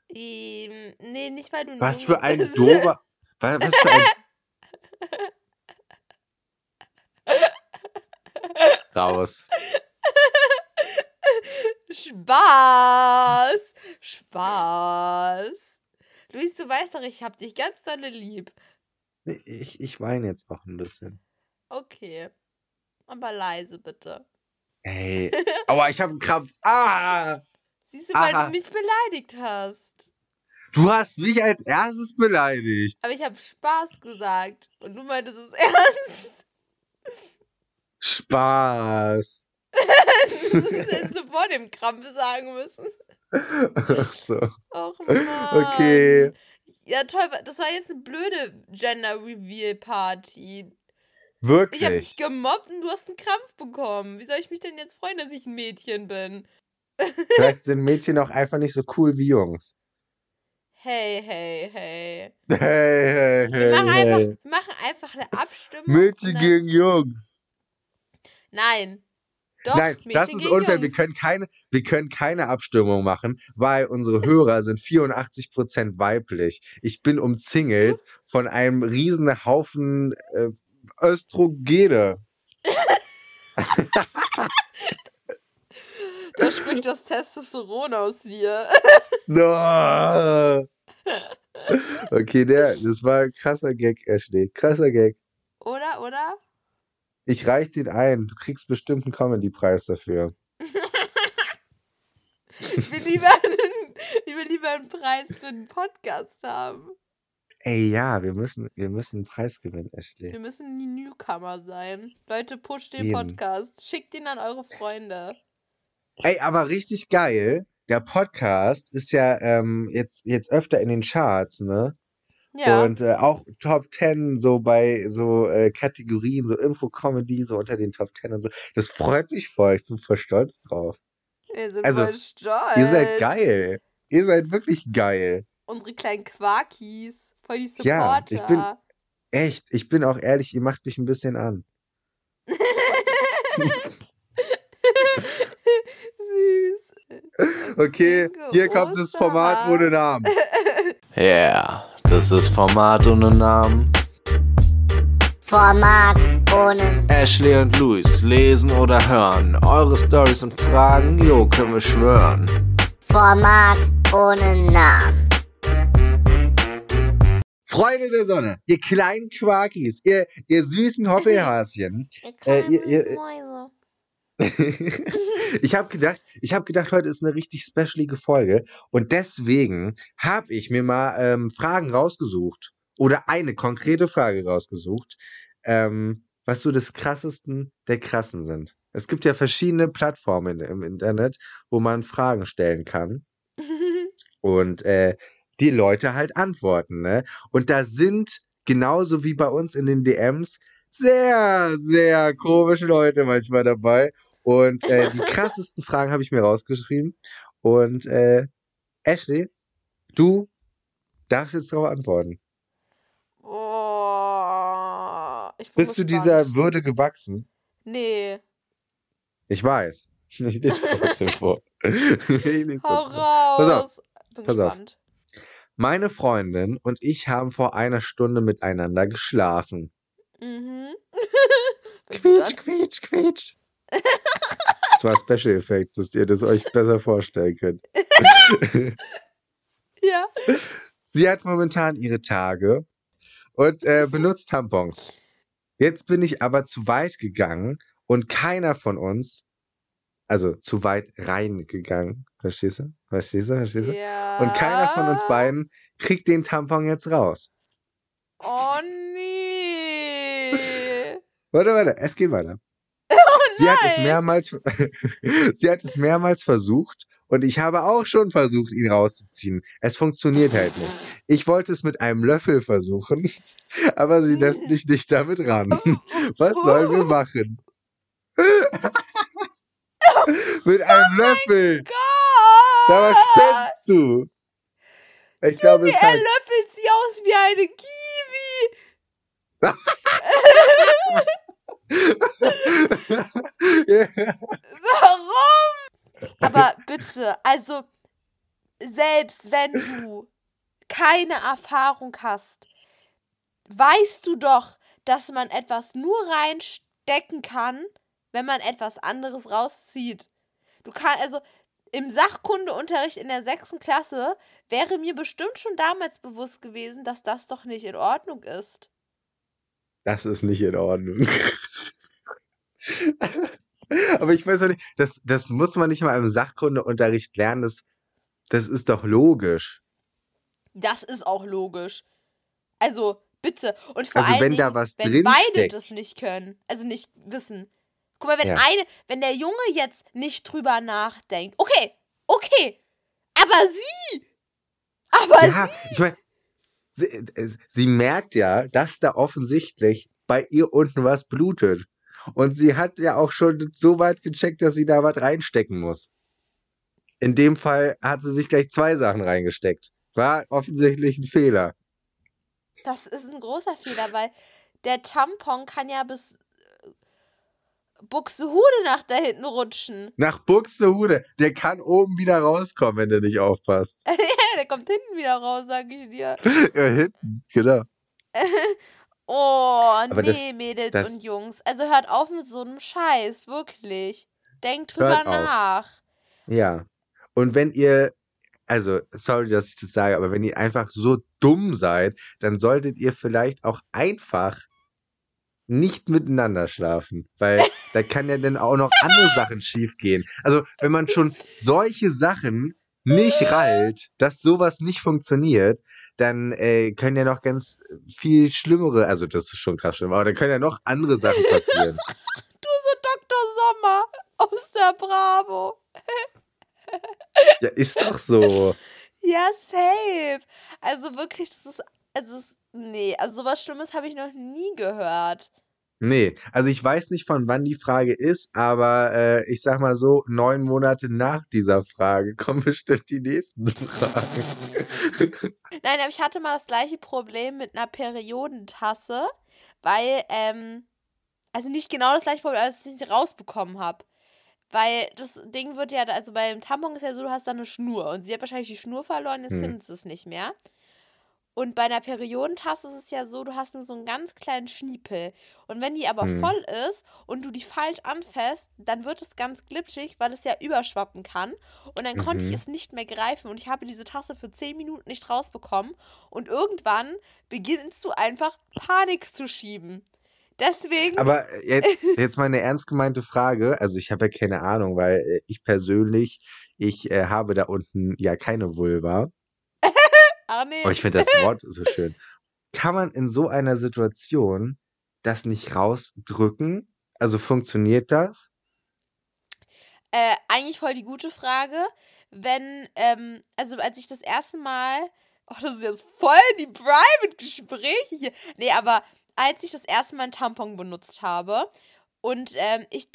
Ähm, nee, nicht weil du ein Was Junge für ein bist. dober. wa- Was für ein. Raus. Spaß! Spaß! Luis, du weißt doch, ich hab dich ganz dolle lieb. Ich, ich weine jetzt auch ein bisschen. Okay. Aber leise bitte. Ey. Aua, ich hab einen Krampf. Ah! Siehst du, weil Aha. du mich beleidigt hast. Du hast mich als erstes beleidigt. Aber ich habe Spaß gesagt. Und du meintest es ernst. Spaß. Das hättest du vor dem Krampf sagen müssen. Ach so. Och Mann. Okay. Ja, toll. Das war jetzt eine blöde Gender Reveal Party. Ich habe dich Wirklich. gemobbt und du hast einen Krampf bekommen. Wie soll ich mich denn jetzt freuen, dass ich ein Mädchen bin? Vielleicht sind Mädchen auch einfach nicht so cool wie Jungs. Hey, hey, hey. Hey, hey, Wir hey, machen, hey. einfach, wir machen einfach eine Abstimmung. Mädchen gegen Jungs. Nein. Doch, Nein, das ist unfair. Wir können, keine, wir können keine Abstimmung machen, weil unsere Hörer sind 84% weiblich. Ich bin umzingelt von einem riesen Haufen äh, Östrogene. Da spricht das Testosteron aus dir. No. Okay, der, das war ein krasser Gag, Ashley. Krasser Gag. Oder, oder? Ich reich den ein. Du kriegst bestimmt einen Comedy-Preis dafür. Ich will lieber einen, ich will lieber einen Preis für einen Podcast haben. Ey, ja, wir müssen, wir müssen einen Preis gewinnen, Ashley. Wir müssen die Newcomer sein. Leute, pusht den Eben. Podcast. Schickt ihn an eure Freunde. Ey, aber richtig geil. Der Podcast ist ja ähm, jetzt, jetzt öfter in den Charts, ne? Ja. Und äh, auch Top 10 so bei so äh, Kategorien, so Info-Comedy, so unter den Top 10 und so. Das freut mich voll. Ich bin voll stolz drauf. Wir sind also, voll stolz. Ihr seid geil. Ihr seid wirklich geil. Unsere kleinen Quarkies. Voll die Ja, Supporter. ich bin- Echt. Ich bin auch ehrlich, ihr macht mich ein bisschen an. Süß. Okay, hier kommt das Format ohne Namen. Yeah, das ist Format ohne Namen. Format ohne Ashley und Luis lesen oder hören. Eure Stories und Fragen, jo, können wir schwören. Format ohne Namen. Freunde der Sonne, ihr kleinen Quarkis, ihr, ihr süßen Hoppelhäschen. Äh, ihr- ihr- Mäuse. ich habe gedacht, ich habe gedacht, heute ist eine richtig specialige Folge und deswegen habe ich mir mal ähm, Fragen rausgesucht oder eine konkrete Frage rausgesucht, ähm, was so das krassesten der krassen sind. Es gibt ja verschiedene Plattformen im Internet, wo man Fragen stellen kann und äh, die Leute halt antworten, ne? Und da sind genauso wie bei uns in den DMs sehr, sehr komische Leute manchmal dabei. Und äh, die krassesten Fragen habe ich mir rausgeschrieben. Und äh, Ashley, du darfst jetzt darauf antworten. Oh, ich bin Bist du dieser. Würde gewachsen? Nee. Ich weiß. Ich lese trotzdem vor. Lese Hau vor. Pass auf, raus. Bin pass auf. gespannt. Meine Freundin und ich haben vor einer Stunde miteinander geschlafen. Mhm. Quietsch, quietsch, quietsch. Das war Special Effekt, dass ihr das euch besser vorstellen könnt. Ja. Sie hat momentan ihre Tage und äh, benutzt Tampons. Jetzt bin ich aber zu weit gegangen und keiner von uns, also zu weit reingegangen, verstehst du? Verstehst du? Verstehst du? Ja. Und keiner von uns beiden kriegt den Tampon jetzt raus. Oh nee. Warte, warte, es geht weiter. Oh Sie hat es mehrmals, sie hat es mehrmals versucht und ich habe auch schon versucht, ihn rauszuziehen. Es funktioniert halt nicht. Ich wollte es mit einem Löffel versuchen, aber sie lässt mich nicht damit ran. Was sollen wir machen? mit einem Löffel. Gott. Da was spinnst du? Ich glaube, es er heißt, löffelt sie aus wie eine Warum? Aber bitte, also selbst wenn du keine Erfahrung hast, weißt du doch, dass man etwas nur reinstecken kann, wenn man etwas anderes rauszieht. Du kannst, also im Sachkundeunterricht in der sechsten Klasse wäre mir bestimmt schon damals bewusst gewesen, dass das doch nicht in Ordnung ist. Das ist nicht in Ordnung. Aber ich weiß auch nicht, das, das muss man nicht mal im Sachkundeunterricht lernen. Das, das ist doch logisch. Das ist auch logisch. Also, bitte. Und vor Also, allen wenn Dingen, da was wenn drin beide steckt. das nicht können, also nicht wissen. Guck mal, wenn Ja. eine, wenn der Junge jetzt nicht drüber nachdenkt, okay, okay, aber sie, aber Ja, ich meine, sie, äh, sie merkt ja, dass da offensichtlich bei ihr unten was blutet. Und sie hat ja auch schon so weit gecheckt, dass sie da was reinstecken muss. In dem Fall hat sie sich gleich zwei Sachen reingesteckt. War offensichtlich ein Fehler. das ist ein großer Fehler, weil der Tampon kann ja bis äh, Buxtehude nach da hinten rutschen. Nach Buxtehude, der kann oben wieder rauskommen, wenn du nicht aufpasst. der kommt hinten wieder raus, sag ich dir. Ja, hinten, genau. Oh, Aber das- nee, Mädels das- und Jungs. Also hört auf mit so einem Scheiß, wirklich. Denkt drüber nach. Ja. Und wenn ihr, also, sorry, dass ich das sage, aber wenn ihr einfach so dumm seid, dann solltet ihr vielleicht auch einfach nicht miteinander schlafen, weil da kann ja dann auch noch andere Sachen schiefgehen. Also, wenn man schon solche Sachen nicht rallt, dass sowas nicht funktioniert, dann äh, können ja noch ganz viel schlimmere, also das ist schon krass schlimm, aber dann können ja noch andere Sachen passieren. Du so Dr. Sommer aus der Bravo. ja, ist doch so. Ja, safe. Also wirklich, das ist, also, nee, also sowas Schlimmes habe ich noch nie gehört. Nee, also ich weiß nicht, von wann die Frage ist, aber äh, ich sag mal so, neun Monate nach dieser Frage kommen bestimmt die nächsten Fragen. Nein, aber ich hatte mal das gleiche Problem mit einer Periodentasse, weil, ähm, also nicht genau das gleiche Problem, als ich sie rausbekommen habe. Weil das Ding wird ja, also beim Tampon ist ja so, du hast da eine Schnur und sie hat wahrscheinlich die Schnur verloren, jetzt Hm. findet sie es nicht mehr. Und bei einer Periodentasse ist es ja so, du hast nur so einen ganz kleinen Schniepel. Und wenn die aber Hm. voll ist und du die falsch anfasst, dann wird es ganz glitschig, weil es ja überschwappen kann. Und dann konnte ich Mhm. es nicht mehr greifen und ich habe diese Tasse für 10 Minuten nicht rausbekommen. Und irgendwann beginnst du einfach Panik zu schieben. Deswegen, Aber äh, jetzt, jetzt mal eine ernst gemeinte Frage. Also ich habe ja keine Ahnung, weil äh, ich persönlich, ich äh, habe da unten ja keine Vulva. Ah nee, Aber ich finde das Wort so schön. Kann man in so einer Situation das nicht rausdrücken? Also funktioniert das? äh, eigentlich voll die gute Frage. Wenn, ähm, also als ich das erste Mal, oh, das ist jetzt voll die Private-Gespräche hier. Nee, aber als ich das erste Mal einen Tampon benutzt habe und ähm, ich,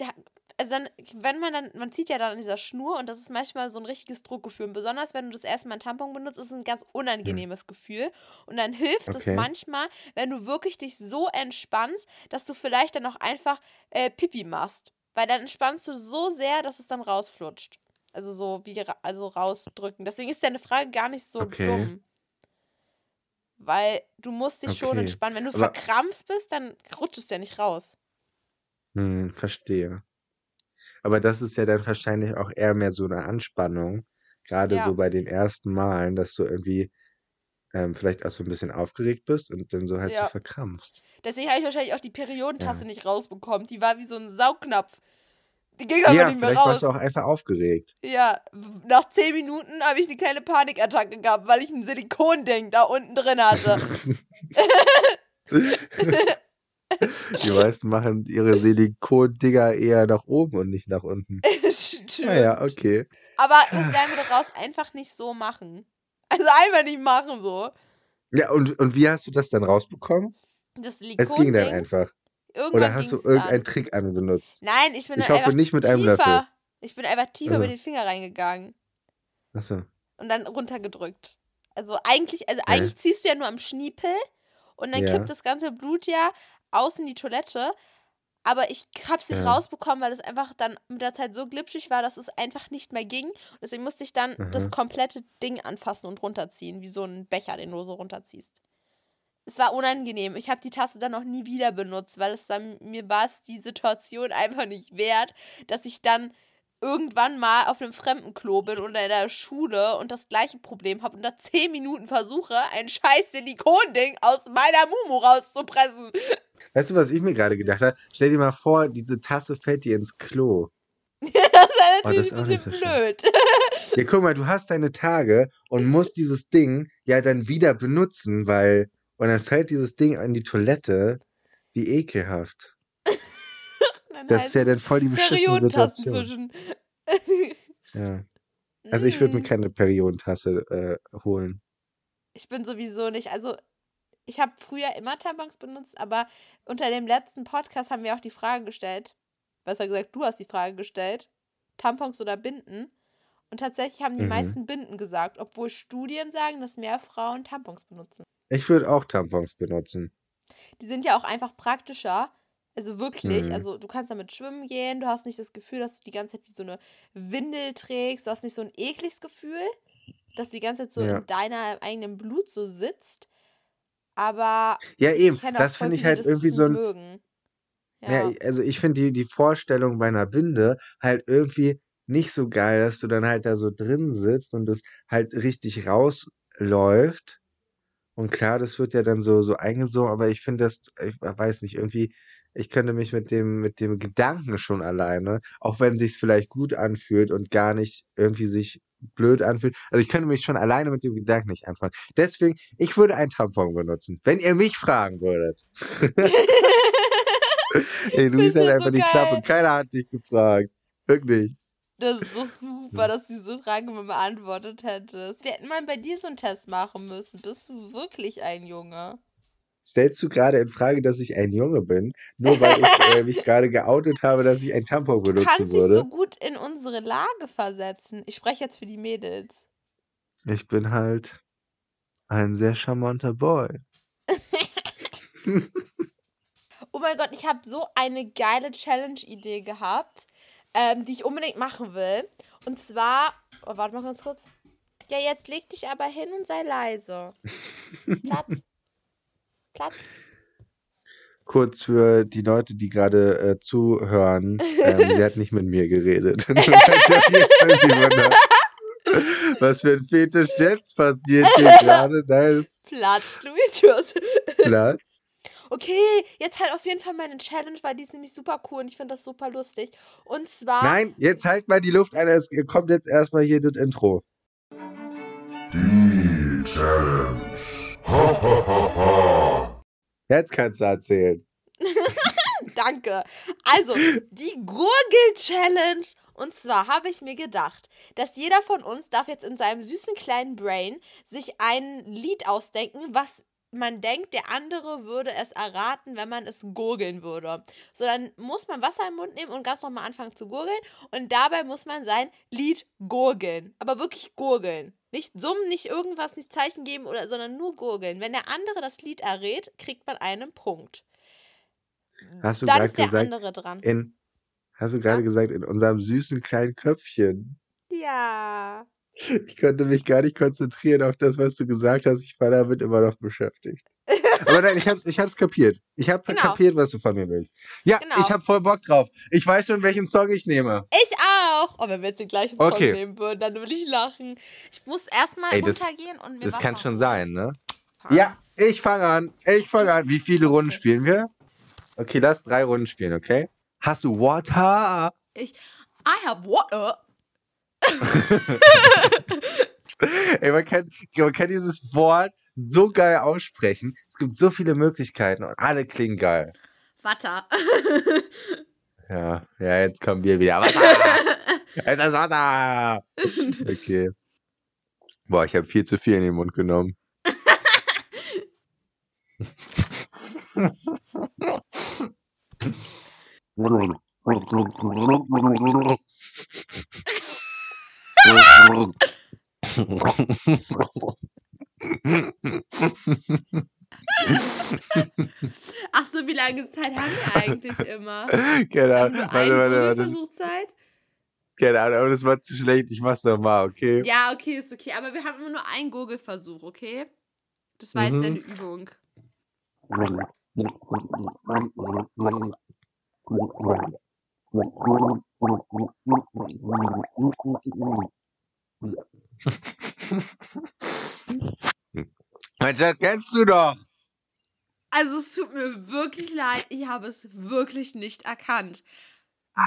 also dann, wenn man dann, man zieht ja dann an dieser Schnur und das ist manchmal so ein richtiges Druckgefühl. Und besonders wenn du das erste Mal einen Tampon benutzt, ist es ein ganz unangenehmes Gefühl. Und dann hilft es Okay. manchmal, wenn du wirklich dich so entspannst, dass du vielleicht dann auch einfach äh, Pipi machst. Weil dann entspannst du so sehr, dass es dann rausflutscht. Also so wie ra also rausdrücken. Deswegen ist deine Frage gar nicht so Okay. dumm. Weil du musst dich schon Okay. entspannen. Wenn du Aber- verkrampft bist, dann rutscht es ja nicht raus. Hm, verstehe. Aber das ist ja dann wahrscheinlich auch eher mehr so eine Anspannung, gerade Ja. so bei den ersten Malen, dass du irgendwie ähm, vielleicht auch so ein bisschen aufgeregt bist und dann so halt so Ja. verkrampfst. Deswegen habe ich wahrscheinlich auch die Periodentasse Ja. nicht rausbekommen. Die war wie so ein Saugnapf. Die ging aber Ja, nicht mehr vielleicht raus. warst du auch einfach aufgeregt. Ja, w- nach zehn Minuten habe ich eine kleine Panikattacke gehabt, weil ich ein Silikonding da unten drin hatte. Die meisten machen ihre Silikondinger eher nach oben und nicht nach unten. Stimmt. Naja, okay. Aber das lernen wir daraus einfach nicht so machen. Also einfach nicht machen so. Ja, und, und wie hast du das dann rausbekommen? Das Es ging dann einfach. Irgendwann Oder hast du irgendeinen dann. Trick anbenutzt? Nein, ich bin Ich hoffe einfach nicht mit einem tiefer. Löffel. Ich bin einfach tiefer Also. mit den Finger reingegangen Achso. und dann runtergedrückt. Also eigentlich, also Okay. eigentlich ziehst du ja nur am Schniepel und dann Ja. kippt das ganze Blut ja aus in die Toilette. Aber ich hab's nicht Ja. rausbekommen, weil es einfach dann mit der Zeit so glitschig war, dass es einfach nicht mehr ging. Deswegen musste ich dann das Mhm. komplette Ding anfassen und runterziehen, wie so ein Becher, den du so runterziehst. Es war unangenehm. Ich habe die Tasse dann noch nie wieder benutzt, weil es dann mir war es die Situation einfach nicht wert, dass ich dann irgendwann mal auf einem fremden Klo bin oder in der Schule und das gleiche Problem habe und nach 10 Minuten versuche, ein scheiß Silikonding aus meiner Mumu rauszupressen. Weißt du, was ich mir gerade gedacht habe? Stell dir mal vor, diese Tasse fällt dir ins Klo. das wäre Oh, natürlich das ist auch ein bisschen so blöd. Ja, guck mal, du hast deine Tage und musst dieses Ding ja dann wieder benutzen, weil. Und dann fällt dieses Ding in die Toilette. Wie ekelhaft. Dann Das ist ja dann voll die beschissene Situation. Ja. Also ich würde mir Mm. keine Periodentasse äh, holen. Ich bin sowieso nicht. Also, ich habe früher immer Tampons benutzt, aber unter dem letzten Podcast haben wir auch die Frage gestellt. Besser gesagt, du hast die Frage gestellt: Tampons oder Binden? Und tatsächlich haben die Mhm. meisten Binden gesagt, obwohl Studien sagen, dass mehr Frauen Tampons benutzen. Ich würde auch Tampons benutzen. Die sind ja auch einfach praktischer. Also wirklich, Mhm. also du kannst damit schwimmen gehen, du hast nicht das Gefühl, dass du die ganze Zeit wie so eine Windel trägst, du hast nicht so ein ekliges Gefühl, dass du die ganze Zeit so Ja. in deiner eigenen Blut so sitzt. Aber Ja, eben. Das finde ich halt irgendwie so ein. mögen. Ja, Ja. also ich finde die, die Vorstellung bei einer Binde halt irgendwie nicht so geil, dass du dann halt da so drin sitzt und das halt richtig rausläuft. Und klar, das wird ja dann so, so eingesogen, aber ich finde das, ich weiß nicht, irgendwie, ich könnte mich mit dem, mit dem Gedanken schon alleine, auch wenn sich's vielleicht gut anfühlt und gar nicht irgendwie sich blöd anfühlt. Also ich könnte mich schon alleine mit dem Gedanken nicht anfangen. Deswegen, ich würde ein Tampon benutzen, wenn ihr mich fragen würdet. Ey, du bist halt einfach so die Klappe. geil. Keiner hat dich gefragt. Wirklich. Das ist so super, dass du diese Frage mal beantwortet hättest. Wir hätten mal bei dir so einen Test machen müssen. Bist du wirklich ein Junge? Stellst du gerade in Frage, dass ich ein Junge bin, nur weil ich äh, mich gerade geoutet habe, dass ich ein Tampon Du benutzen kannst dich würde? so gut in unsere Lage versetzen. Ich spreche jetzt für die Mädels. Ich bin halt ein sehr charmanter Boy. Oh mein Gott, ich habe so eine geile Challenge-Idee gehabt, ähm, die ich unbedingt machen will. Und zwar, oh, warte mal ganz kurz. Ja, jetzt leg dich aber hin und sei leise. Platz. Platz. Kurz für die Leute, die gerade äh, zuhören, ähm, sie hat nicht mit mir geredet. Was für ein Fetisch jetzt passiert hier gerade. Ist Platz, Luis. Tschüss. Platz. Okay, jetzt halt auf jeden Fall meine Challenge, weil die ist nämlich super cool und ich finde das super lustig. Und zwar. Nein, jetzt halt mal die Luft an. Es kommt jetzt erstmal hier das Intro. Die Challenge. Jetzt kannst du erzählen. Danke. Also, die Gurgel-Challenge. Und zwar habe ich mir gedacht, dass jeder von uns darf jetzt in seinem süßen kleinen Brain sich ein Lied ausdenken, was man denkt, der andere würde es erraten, wenn man es gurgeln würde. So, dann muss man Wasser im Mund nehmen und ganz normal anfangen zu gurgeln. Und dabei muss man sein Lied gurgeln. Aber wirklich gurgeln. Nicht summen, nicht irgendwas, nicht Zeichen geben, oder, sondern nur gurgeln. Wenn der andere das Lied errät, kriegt man einen Punkt. Hast du Dann gerade ist der gesagt, andere dran. in, hast du gerade Ja? gesagt, in unserem süßen kleinen Köpfchen. Ja. Ich konnte mich gar nicht konzentrieren auf das, was du gesagt hast. Ich war damit immer noch beschäftigt. Aber nein, ich hab's, ich hab's kapiert. Ich hab Genau. kapiert, was du von mir willst. Ja, Genau. ich hab voll Bock drauf. Ich weiß schon, welchen Song ich nehme. Ich auch. Oh, wenn wir jetzt den gleichen Song Okay. nehmen würden, dann würde ich lachen. Ich muss erstmal runtergehen und mir Das Wasser kann schon sein, ne? Fahren. Ja, ich fange an. Ich fange an. Wie viele Runden Okay. spielen wir? Okay, lass drei Runden spielen, okay? Hast du Water? Ich. I have water. Ey, man kann, man kann dieses Wort so geil aussprechen. Es gibt so viele Möglichkeiten und alle klingen geil. Water. Ja, ja, jetzt kommen wir wieder. Wasser! Jetzt ist Wasser! Okay. Boah, ich habe viel zu viel in den Mund genommen. lange Zeit haben wir eigentlich immer? Keine Haben wir Warte, einen warte, warte. Google-Versuchzeit? Keine Ahnung, aber das war zu schlecht. Ich mach's nochmal, okay? Ja, okay, ist okay. Aber wir haben immer nur einen Google-Versuch, okay? Das war jetzt Mhm. eine Übung. Mensch, das kennst du doch. Also es tut mir wirklich leid, ich habe es wirklich nicht erkannt.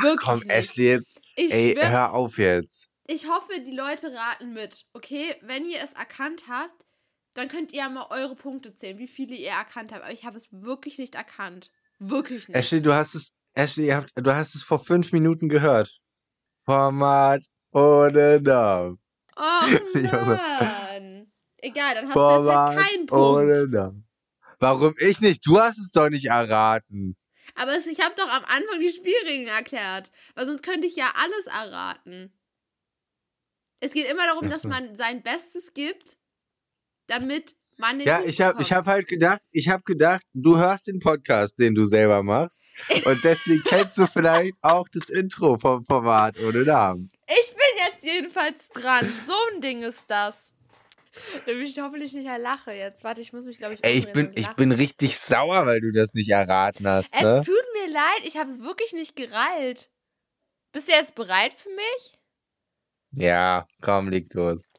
Wirklich Komm, nicht. Ashley, jetzt. Ich Ey, schwör, hör auf jetzt. ich hoffe, die Leute raten mit. Okay, wenn ihr es erkannt habt, dann könnt ihr ja mal eure Punkte zählen, wie viele ihr erkannt habt. Aber ich habe es wirklich nicht erkannt. Wirklich nicht. Ashley, du hast es, Ashley, habt, du hast es vor fünf Minuten gehört. Format ohne Namen. Oh. Mann. Egal, dann hast du jetzt Format halt keinen ohne Punkt. Namen. Warum ich nicht? Du hast es doch nicht erraten. Aber ich habe doch am Anfang die Spielregeln erklärt. Weil sonst könnte ich ja alles erraten. Es geht immer darum, Ach dass man sein Bestes gibt, damit man den Ja, Punkt ich habe ich hab halt gedacht, ich habe gedacht, du hörst den Podcast, den du selber machst. Und deswegen kennst du vielleicht auch das Intro vom Format ohne Namen. Ich bin jetzt jedenfalls dran. So ein Ding ist das. Damit ich hoffentlich nicht lache jetzt. Warte, ich muss mich, glaube ich, Ey, ich bin, ich bin richtig sauer, weil du das nicht erraten hast, ne? Es tut mir leid, ich habe es wirklich nicht gereilt. Bist du jetzt bereit für mich? Ja, komm, leg los.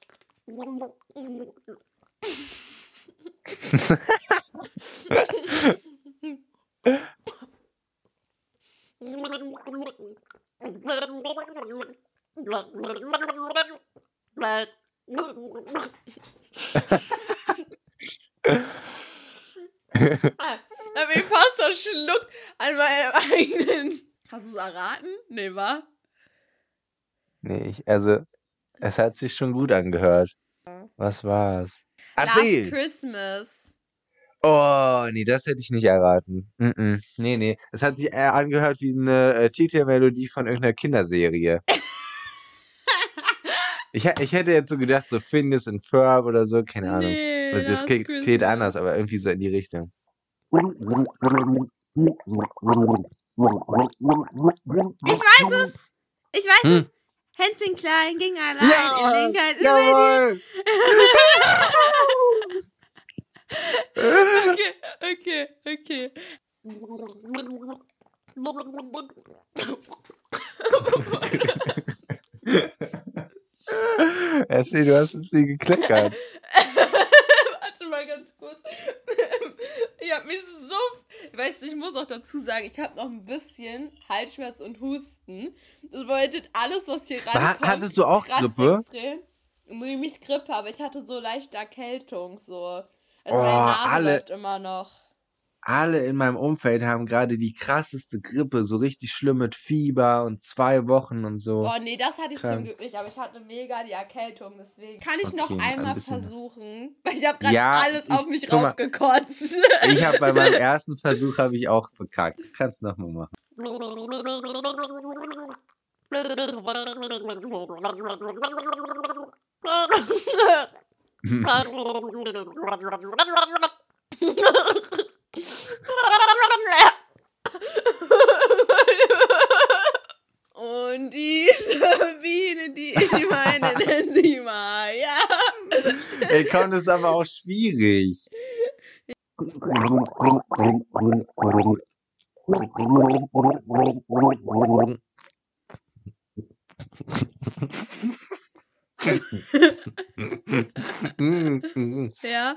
Bin ich fast verschluckt an meinem eigenen. Hast du es erraten? Nee, wa? Nee, ich, also, es hat sich schon gut angehört. Was war's? Last Erzähl! Christmas. Oh, nee, das hätte ich nicht erraten. Mm -mm. Nee, nee. Es hat sich eher angehört wie eine äh, Titelmelodie von irgendeiner Kinderserie. ich, ich hätte jetzt so gedacht, so Phineas and Ferb oder so, keine Ahnung. Nee, Also das klingt, klingt anders, aber irgendwie so in die Richtung. Ich weiß es! Ich weiß Hm. es! Hänschen klein ging allein Ja, in den kalten Jawohl! Okay, okay, okay. Ashley, du hast ein bisschen gekleckert. Warte mal ganz kurz. Ich hab mich so. Weißt du, ich muss auch dazu sagen, ich habe noch ein bisschen Halsschmerz und Husten. Das bedeutet, alles, was hier rankommt. hattest du auch Grippe? extrem. Nicht Grippe, aber ich hatte so leichte Erkältung. So. Also Oh, alle- läuft immer noch. Alle in meinem Umfeld haben gerade die krasseste Grippe, so richtig schlimm mit Fieber und zwei Wochen und so. Oh nee, das hatte ich zum Krank. Glück nicht, aber ich hatte mega die Erkältung, deswegen. Kann ich noch Okay, ein einmal bisschen. versuchen? Weil ich habe gerade Ja, alles ich- auf mich mal. raufgekotzt. Ich habe bei meinem ersten Versuch habe ich auch verkackt. Kannst noch mal machen. Und diese Biene, die ich meine, nennt sie mal, ja. Ey, komm, das ist aber auch schwierig. Ja.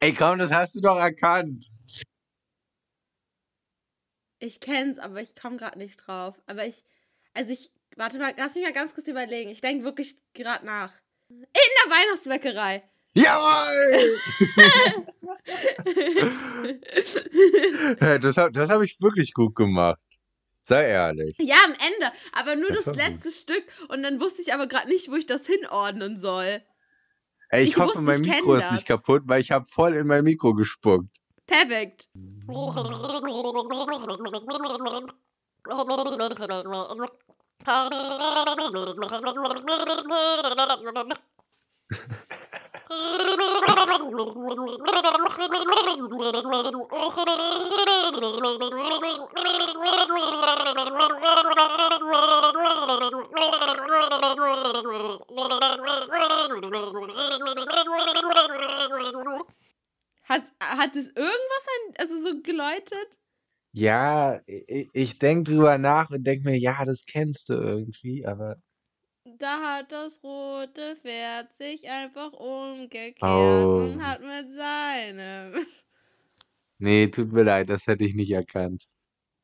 Ey, komm, das hast du doch erkannt. Ich kenn's, aber ich komme gerade nicht drauf. Aber ich, also ich, warte mal, lass mich mal ganz kurz überlegen. Ich denke wirklich gerade nach. In der Weihnachtsbäckerei. Jawohl! Ja, das habe das hab ich wirklich gut gemacht. Sei ehrlich. Ja, am Ende. Aber nur Das das, war gut. letzte Stück. Und dann wusste ich aber gerade nicht, wo ich das hinordnen soll. Ey, ich, Ich hoffe, wusste, mein Mikro ist das. nicht kaputt, weil ich habe voll in mein Mikro gespuckt. Perfekt. Hat, hat es irgendwas ein, also so geläutet? Ja, ich, ich denke drüber nach und denke mir, ja, das kennst du irgendwie, aber. Da hat das rote Pferd sich einfach umgekehrt Oh. und hat mit seinem. Nee, tut mir leid, das hätte ich nicht erkannt.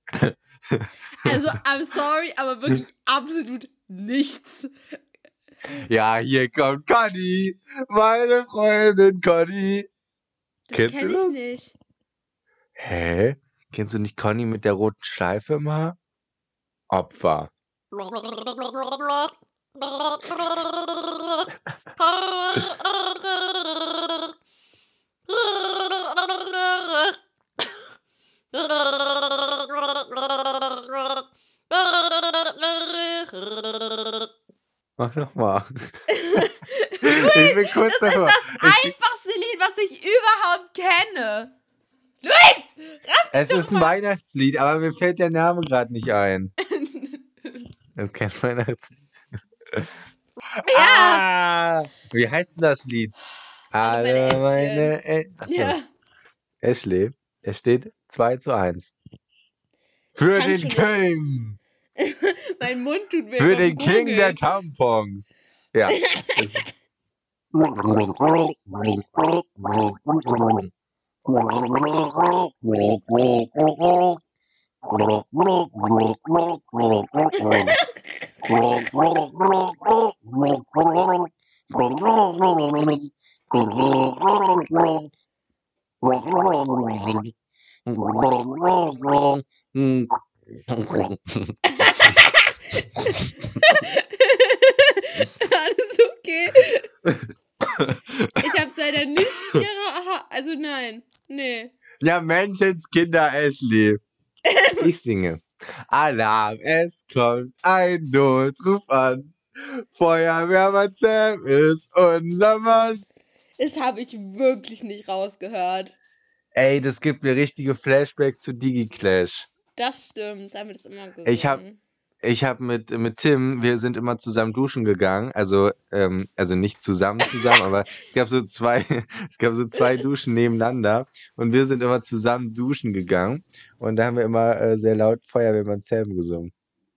Also, I'm sorry, aber wirklich absolut nichts. Ja, hier kommt Conny, meine Freundin Conny. Das Kennst du kenne ich das? nicht. Hä? Kennst du nicht Conny mit der roten Schleife im Haar? Opfer. Mach nochmal. ich bin kurz Das ist davor. das einfachste Lied, was ich überhaupt kenne. Luis! Es ist ein Weihnachtslied, aber mir fällt der Name gerade nicht ein. Das ist kein Weihnachtslied. Ja! Ah, wie heißt denn das Lied? Alle Alle meine meine Achso, Ja. Ashley. Es steht 2 zu 1. Für Kann den King! Mein Mund tut weh. Für den King der. Tampons! Ja. Alles okay. Ich hab's leider nicht Also nein. Nee. Ja, Menschenskinder, Ashley. Ich singe. Alarm, es kommt ein Notruf an. Feuerwehrmann Sam ist unser Mann. Das habe ich wirklich nicht rausgehört. Ey, das gibt mir richtige Flashbacks zu DigiClash. Das stimmt. Damit ist immer gesungen. Ich hab- Ich habe mit, mit Tim, wir sind immer zusammen duschen gegangen. Also, ähm, also nicht zusammen zusammen, aber es gab so zwei, es gab so zwei Duschen nebeneinander und wir sind immer zusammen duschen gegangen. Und da haben wir immer äh, sehr laut Feuerwehrmann Sam gesungen.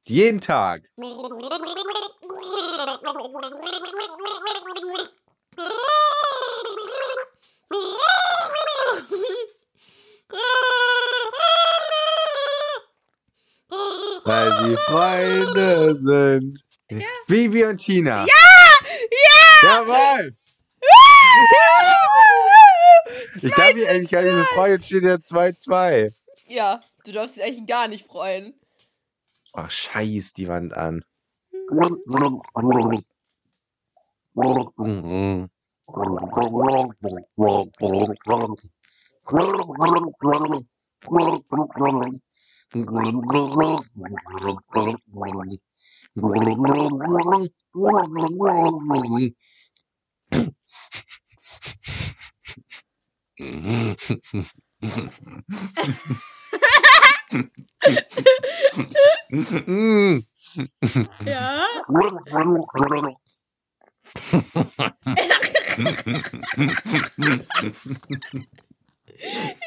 Jeden Tag. Weil sie Freunde sind. Bibi und Tina. Ja! Jawohl! Ich darf mich eigentlich gar nicht so freuen, jetzt steht ja 2-2. Ja, du darfst dich eigentlich gar nicht freuen. Oh, scheiß die Wand an. Mm. Ja?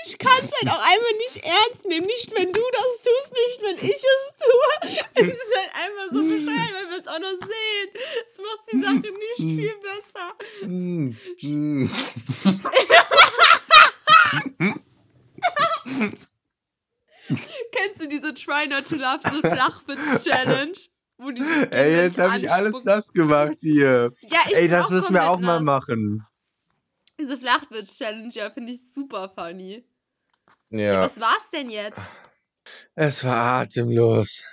Ich kann es halt auch einfach nicht ernst nehmen. Nicht, wenn du das tust, nicht, wenn ich es tue. Es ist halt einfach so bescheuert, wenn wir es auch noch sehen. Es macht die Sache nicht viel besser. Kennst du diese Try Not to Love? Wo die sich Ey, jetzt habe ich alles das gemacht hier. Ja, ich Ey, das müssen wir auch komplett mal nass. machen. Diese Flachwitz-Challenge, ja, finde ich super funny. Ja. Was war's denn jetzt? Es war atemlos.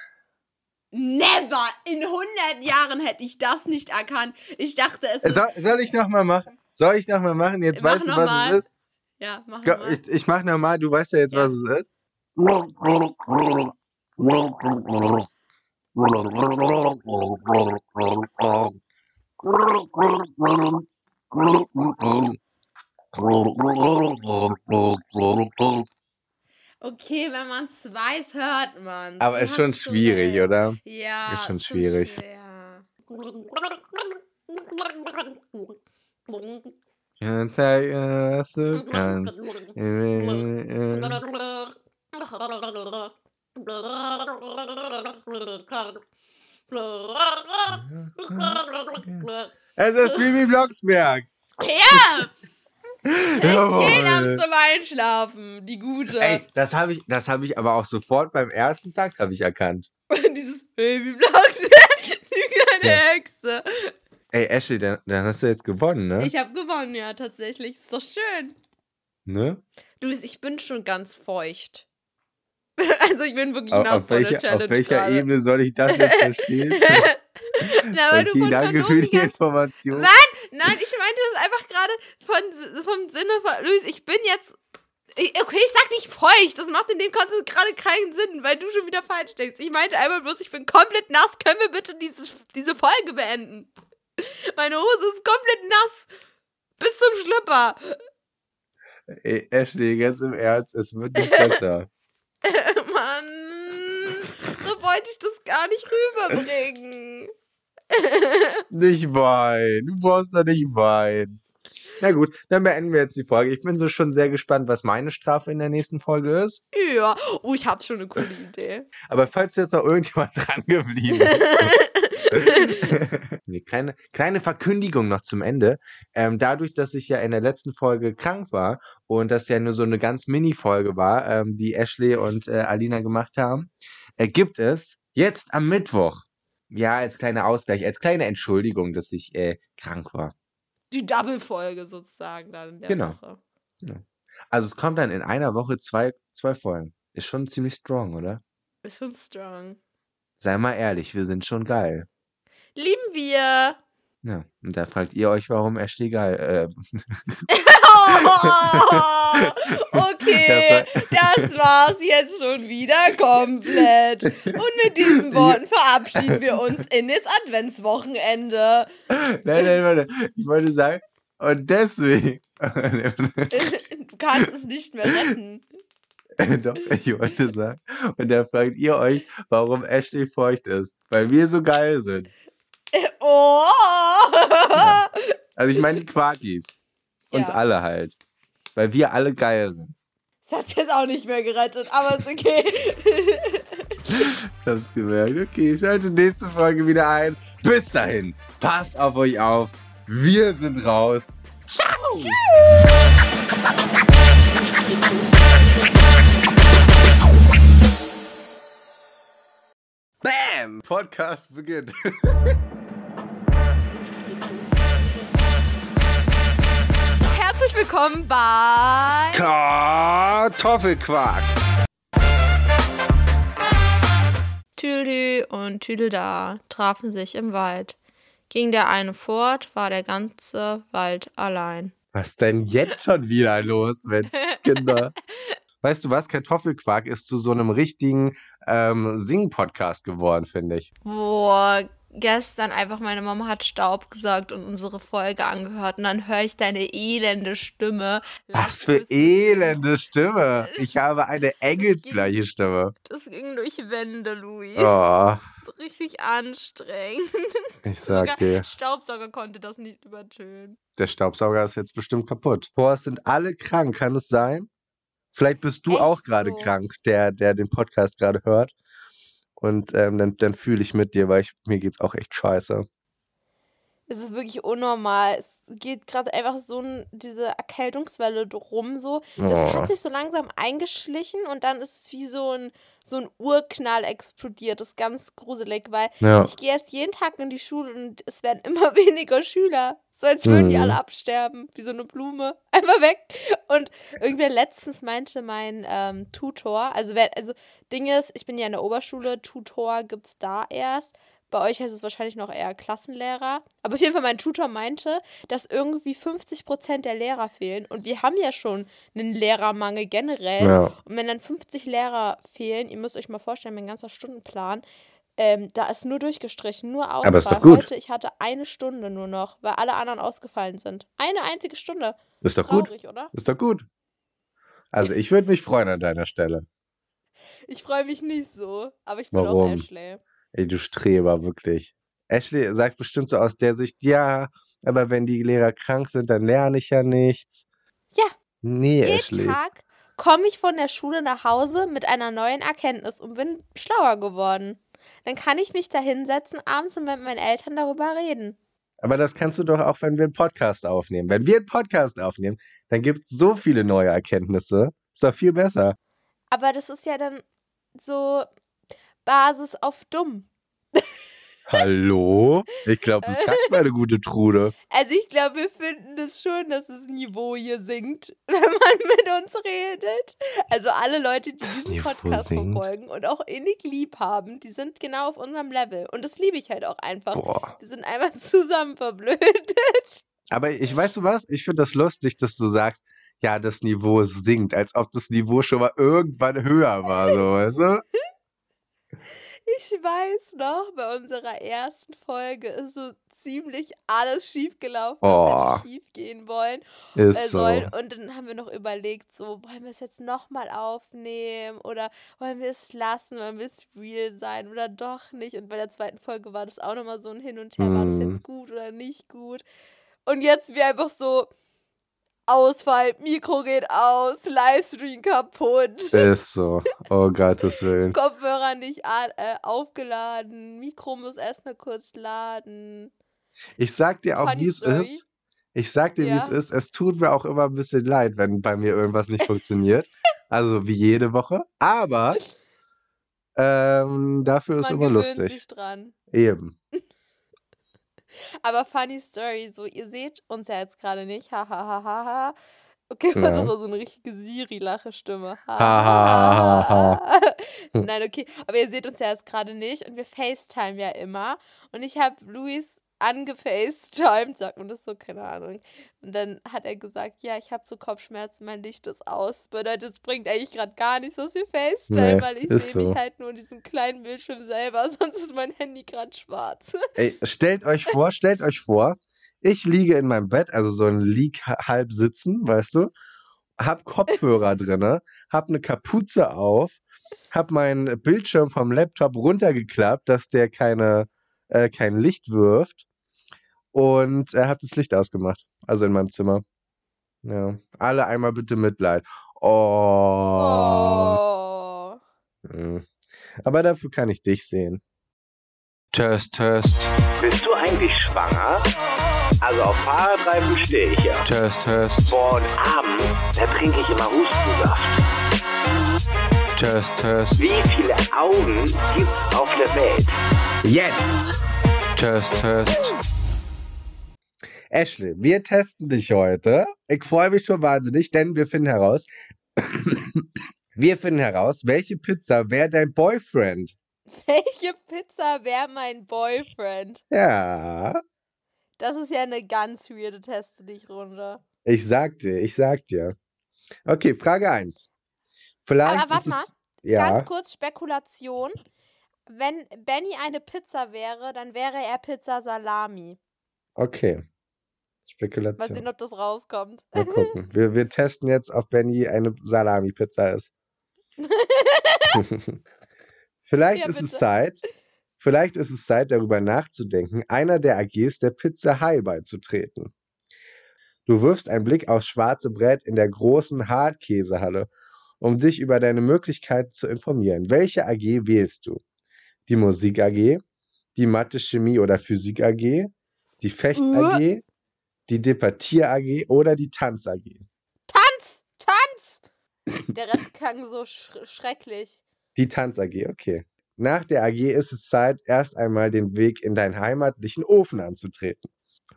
Never! In 100 Jahren hätte ich das nicht erkannt. Ich dachte, es ist... Soll, soll ich nochmal machen? Soll ich nochmal machen? Jetzt Mach weißt du, was mal. es ist? Ja, mach Go- mal. Ich, ich mach nochmal, du weißt ja jetzt, Ja. was es ist. Okay, wenn man es weiß, hört man. Aber ist schon schwierig, oder? Ja, Ist schon schwierig. was du kannst. Es ist Bibi Blocksberg. Ja! Jawohl. Jeden Abend zum Einschlafen. Die gute. Ey, das habe ich, das habe ich aber auch sofort beim ersten Tag habe ich erkannt. Dieses Baby-Blocksberg. Die kleine Ja. Hexe. Ey, Ashley, dann, dann hast du jetzt gewonnen, ne? Ich habe gewonnen, ja, tatsächlich. Ist doch schön. ne? Du, ich bin schon ganz feucht. Also ich bin wirklich Auf, nass auf, welcher, Challenge auf welcher gerade. Ebene soll ich das jetzt verstehen? Na, von danke Kanonen für die Information. Nein, ich meinte das einfach gerade von, vom Sinne von, Luis, ich bin jetzt, okay, ich sag nicht feucht, das macht in dem Kontext gerade keinen Sinn, weil du schon wieder falsch denkst. Ich meinte einmal bloß, ich bin komplett nass, können wir bitte dieses, diese Folge beenden? Meine Hose ist komplett nass, bis zum Schlüpper. Ey, Ashley, ganz im Ernst, es wird nicht besser. Mann, so wollte ich das gar nicht rüberbringen. Nicht weinen. Du brauchst doch nicht weinen. Na gut, dann beenden wir jetzt die Folge. Ich bin so schon sehr gespannt, was meine Strafe in der nächsten Folge ist. Ja, oh, ich hab schon eine coole Idee. Aber falls jetzt noch irgendjemand dran geblieben ist. nee, kleine, kleine Verkündigung noch zum Ende. Ähm, dadurch, dass ich ja in der letzten Folge krank war und das ja nur so eine ganz Mini-Folge war, ähm, die Ashley und äh, Alina gemacht haben, äh, gibt es jetzt am Mittwoch, ja, als kleiner Ausgleich, als kleine Entschuldigung, dass ich äh, krank war. Die Double-Folge sozusagen dann in der Genau. Woche. Also es kommt dann in einer Woche zwei, zwei Folgen. Ist schon ziemlich strong, oder? Ist schon strong. Sei mal ehrlich, wir sind schon geil. Lieben wir. Ja, und da fragt ihr euch, warum Ashley geil. Äh, okay, das war's jetzt schon wieder komplett. Und mit diesen Worten verabschieden wir uns in das Adventswochenende. nein, nein, warte. Ich wollte sagen, und deswegen. Du kannst es nicht mehr retten. Doch, ich wollte sagen. Und da fragt ihr euch, warum Ashley feucht ist. Weil wir so geil sind. Oh! Also ich meine die Quarkis. Uns Ja. alle halt. Weil wir alle geil sind. Das hat's jetzt auch nicht mehr gerettet, aber ist okay. Ich hab's gemerkt. Okay, schaltet nächste Folge wieder ein. Bis dahin, passt auf euch auf. Wir sind raus. Ciao! Bam! Podcast beginnt. Herzlich willkommen bei. Kartoffelquark. Tüdelü und Tüdelda trafen sich im Wald. Ging der eine fort, war der ganze Wald allein. Was denn jetzt schon wieder los, Menschskinder? Weißt du was? Kartoffelquark ist zu so einem richtigen ähm, Sing-Podcast geworden, finde ich. Boah, gestern einfach meine Mama hat Staub gesagt und unsere Folge angehört und dann höre ich deine elende Stimme. Was für elende Stimme. Ich habe eine engelsgleiche Stimme. Das ging durch Wände, Luis. Oh, So richtig anstrengend. ich sag Sogar dir, Staubsauger konnte das nicht übertönen. der Staubsauger ist jetzt bestimmt kaputt. Boah, es sind alle krank, kann es sein? Vielleicht bist du Echt auch gerade so? krank, der, der den Podcast gerade hört. Und ähm, dann, dann fühle ich mit dir, weil ich, mir geht's auch echt scheiße. Es ist wirklich unnormal. Es geht gerade einfach so ein, diese Erkältungswelle drum so. Das Oh. hat sich so langsam eingeschlichen und dann ist es wie so ein, so ein Urknall explodiert. Das ist ganz gruselig, weil Ja. ich gehe jetzt jeden Tag in die Schule und es werden immer weniger Schüler. So als würden die Mhm. alle absterben, wie so eine Blume. Einfach weg. Und irgendwer letztens meinte mein ähm, Tutor, also, wer, also Ding ist, ich bin ja in der Oberschule, Tutor gibt es da erst. Bei euch heißt es wahrscheinlich noch eher Klassenlehrer. Aber auf jeden Fall, mein Tutor meinte, dass irgendwie 50% der Lehrer fehlen. Und wir haben ja schon einen Lehrermangel generell. Ja. Und wenn dann 50 Lehrer fehlen, ihr müsst euch mal vorstellen, mein ganzer Stundenplan, ähm, da ist nur durchgestrichen, nur Ausfall. Aber ist doch gut. Heute, ich hatte eine Stunde nur noch, weil alle anderen ausgefallen sind. Eine einzige Stunde. Ist doch gut. Traurig, oder? Ist doch gut. Also ich würde mich freuen an deiner Stelle. Ich freue mich nicht so, aber ich bin auch Warum? Ashley. Ey, du Streber, wirklich. Ashley sagt bestimmt so aus der Sicht, ja, aber wenn die Lehrer krank sind, dann lerne ich ja nichts. Ja. Nee, Jeden Ashley. Tag komme ich von der Schule nach Hause mit einer neuen Erkenntnis und bin schlauer geworden. Dann kann ich mich da hinsetzen abends und mit meinen Eltern darüber reden. Aber das kannst du doch auch, wenn wir einen Podcast aufnehmen. Wenn wir einen Podcast aufnehmen, dann gibt es so viele neue Erkenntnisse. Ist doch viel besser. Aber das ist ja dann so Basis auf dumm. Hallo? Ich glaube, das sagt meine gute Trude. Also ich glaube, wir finden das schon, dass das Niveau hier sinkt, wenn man mit uns redet. Also alle Leute, die Das diesen Niveau Podcast sinkt? verfolgen und auch innig lieb haben, die sind genau auf unserem Level. Und das liebe ich halt auch einfach. Boah. Wir sind einfach zusammen verblödet. Aber ich weißt du was? Ich finde das lustig, dass du sagst, ja, das Niveau sinkt, als ob das Niveau schon mal irgendwann höher war, so, weißt du? Ich weiß noch, bei unserer ersten Folge ist so ziemlich alles schief gelaufen, was Oh. hätte schief gehen wollen. Ist äh, so. sollen. Und dann haben wir noch überlegt, so, wollen wir es jetzt nochmal aufnehmen oder wollen wir es lassen, wollen wir es real sein oder doch nicht. Und bei der zweiten Folge war das auch nochmal so ein Hin und Her, war das Mhm. jetzt gut oder nicht gut. Und jetzt wir einfach so, Ausfall, Mikro geht aus, Livestream kaputt. Ist so. Oh Gottes Willen. Kopfhörer nicht äh, aufgeladen, Mikro muss erstmal kurz laden. Ich sag dir auch, wie es ist. Ich sag dir, wie es Ja. ist. Es tut mir auch immer ein bisschen leid, wenn bei mir irgendwas nicht funktioniert. Also wie jede Woche. Aber ähm, dafür ist Man immer gewöhnt lustig. sich dran. Eben. Aber funny Story, so ihr seht uns ja jetzt gerade nicht. Ha ha ha ha ha. Okay, das Ja. war so eine richtige Siri-Lache-Stimme. Ha, Ha, ha, ha, ha, Nein, okay. Aber ihr seht uns ja jetzt gerade nicht und wir FaceTime ja immer. Und ich habe Luis angefacetimed, sagt man das so, keine Ahnung. Und dann hat er gesagt, ja, ich habe so Kopfschmerzen, mein Licht ist aus. Bedeutet, es bringt eigentlich gerade gar nichts, dass wir FaceTime, Nee, weil ich sehe so. mich halt nur in diesem kleinen Bildschirm selber, sonst ist mein Handy gerade schwarz. Ey, stellt euch vor, stellt euch vor, ich liege in meinem Bett, also so ein Lieg halb sitzen, weißt du, hab Kopfhörer drinne, hab eine Kapuze auf, hab meinen Bildschirm vom Laptop runtergeklappt, dass der keine, äh, kein Licht wirft und äh, hab das Licht ausgemacht, also in meinem Zimmer. Ja, alle einmal bitte Mitleid. Oh. Oh. Mhm. Aber dafür kann ich dich sehen. Test, Test, Bist du eigentlich schwanger? Also auf Fahrradreifen stehe ich ja. Test, Test, Boah, und abends, da trinke ich immer Hustensaft. Test, Test. Wie viele Augen gibt's auf der Welt? Jetzt! Test, Test. Ashley, wir testen dich heute. Ich freue mich schon wahnsinnig, denn wir finden heraus, wir finden heraus, welche Pizza wäre dein Boyfriend? Welche Pizza wäre mein Boyfriend? Ja, Das ist ja eine ganz weirde Teste dich runter. ich sag dir, ich sag dir. Okay, Frage 1. Vielleicht Aber warte mal. Ja, Ganz kurz Spekulation. Wenn Benny eine Pizza wäre, dann wäre er Pizza Salami. okay. Mal Spekulation. sehen, ob das rauskommt. Mal gucken. Wir, wir testen jetzt, ob Benny eine Salami-Pizza ist. vielleicht Ja, ist es bitte. Zeit, vielleicht ist es Zeit, darüber nachzudenken, einer der AGs der Pizza High beizutreten. Du wirfst einen Blick aufs schwarze Brett in der großen Hartkäsehalle, um dich über deine Möglichkeiten zu informieren. Welche AG wählst du? Die Musik AG, die Mathe, Chemie oder Physik AG die Fecht AG, die Debattier AG oder die Tanz AG? Tanz! Tanz! Der Rest klang so sch schrecklich. Die Tanz AG, okay. Nach der AG ist es Zeit, erst einmal den Weg in deinen heimatlichen Ofen anzutreten.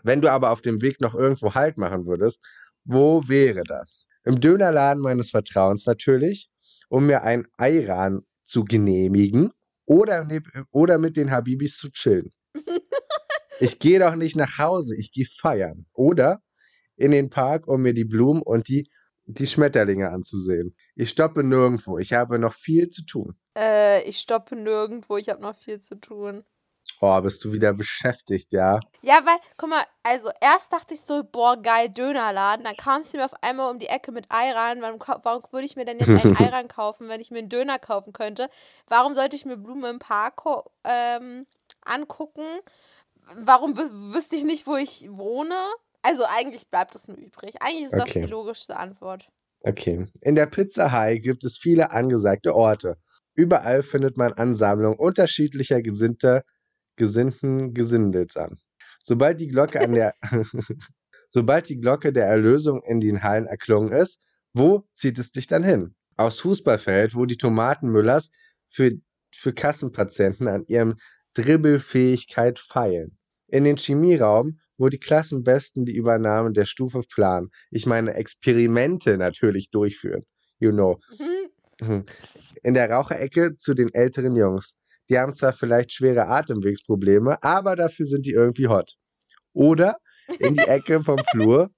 Wenn du aber auf dem Weg noch irgendwo Halt machen würdest, wo wäre das? Im Dönerladen meines Vertrauens natürlich, um mir ein Eiran zu genehmigen oder, oder mit den Habibis zu chillen. Ich gehe doch nicht nach Hause, ich gehe feiern. Oder in den Park, um mir die Blumen und die, die Schmetterlinge anzusehen. Ich stoppe nirgendwo, ich habe noch viel zu tun. Äh, ich stoppe nirgendwo, ich habe noch viel zu tun. Oh, bist du wieder beschäftigt, ja? Ja, weil, guck mal, also erst dachte ich so, boah, geil, Dönerladen. Dann kamst du mir auf einmal um die Ecke mit Eiran. Warum, warum würde ich mir denn jetzt einen Eiran kaufen, wenn ich mir einen Döner kaufen könnte? Warum sollte ich mir Blumen im Park ähm, angucken? Warum wüs wüsste ich nicht, wo ich wohne? Also eigentlich bleibt es nur übrig. Eigentlich ist das Okay. die logischste Antwort. Okay. In der Pizza High gibt es viele angesagte Orte. Überall findet man Ansammlungen unterschiedlicher Gesinnter, gesinnten Gesindels an. Sobald die Glocke an der Sobald die Glocke der Erlösung in den Hallen erklungen ist, wo zieht es dich dann hin? Aufs Fußballfeld, wo die Tomatenmüllers für, für Kassenpatienten an ihrem Dribbelfähigkeit feilen. In den Chemieraum, wo die Klassenbesten die Übernahme der Stufe planen. Ich meine Experimente natürlich durchführen. You know. Mhm. In der Raucherecke zu den älteren Jungs. Die haben zwar vielleicht schwere Atemwegsprobleme, aber dafür sind die irgendwie hot. Oder in die Ecke vom Flur,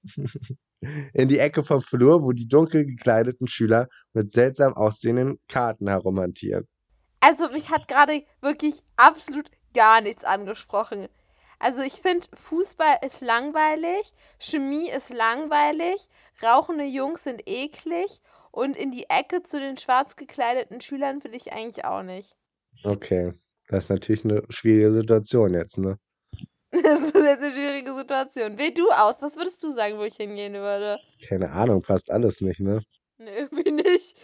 in die Ecke vom Flur, wo die dunkel gekleideten Schüler mit seltsam aussehenden Karten herumhantieren. Also mich hat gerade wirklich absolut gar nichts angesprochen. Also ich finde, Fußball ist langweilig, Chemie ist langweilig, rauchende Jungs sind eklig und in die Ecke zu den schwarz gekleideten Schülern will ich eigentlich auch nicht. Okay, das ist natürlich eine schwierige Situation jetzt, ne? Das ist jetzt eine schwierige Situation. Wähl du aus, was würdest du sagen, wo ich hingehen würde? Keine Ahnung, passt alles nicht, ne? Nee, irgendwie nicht.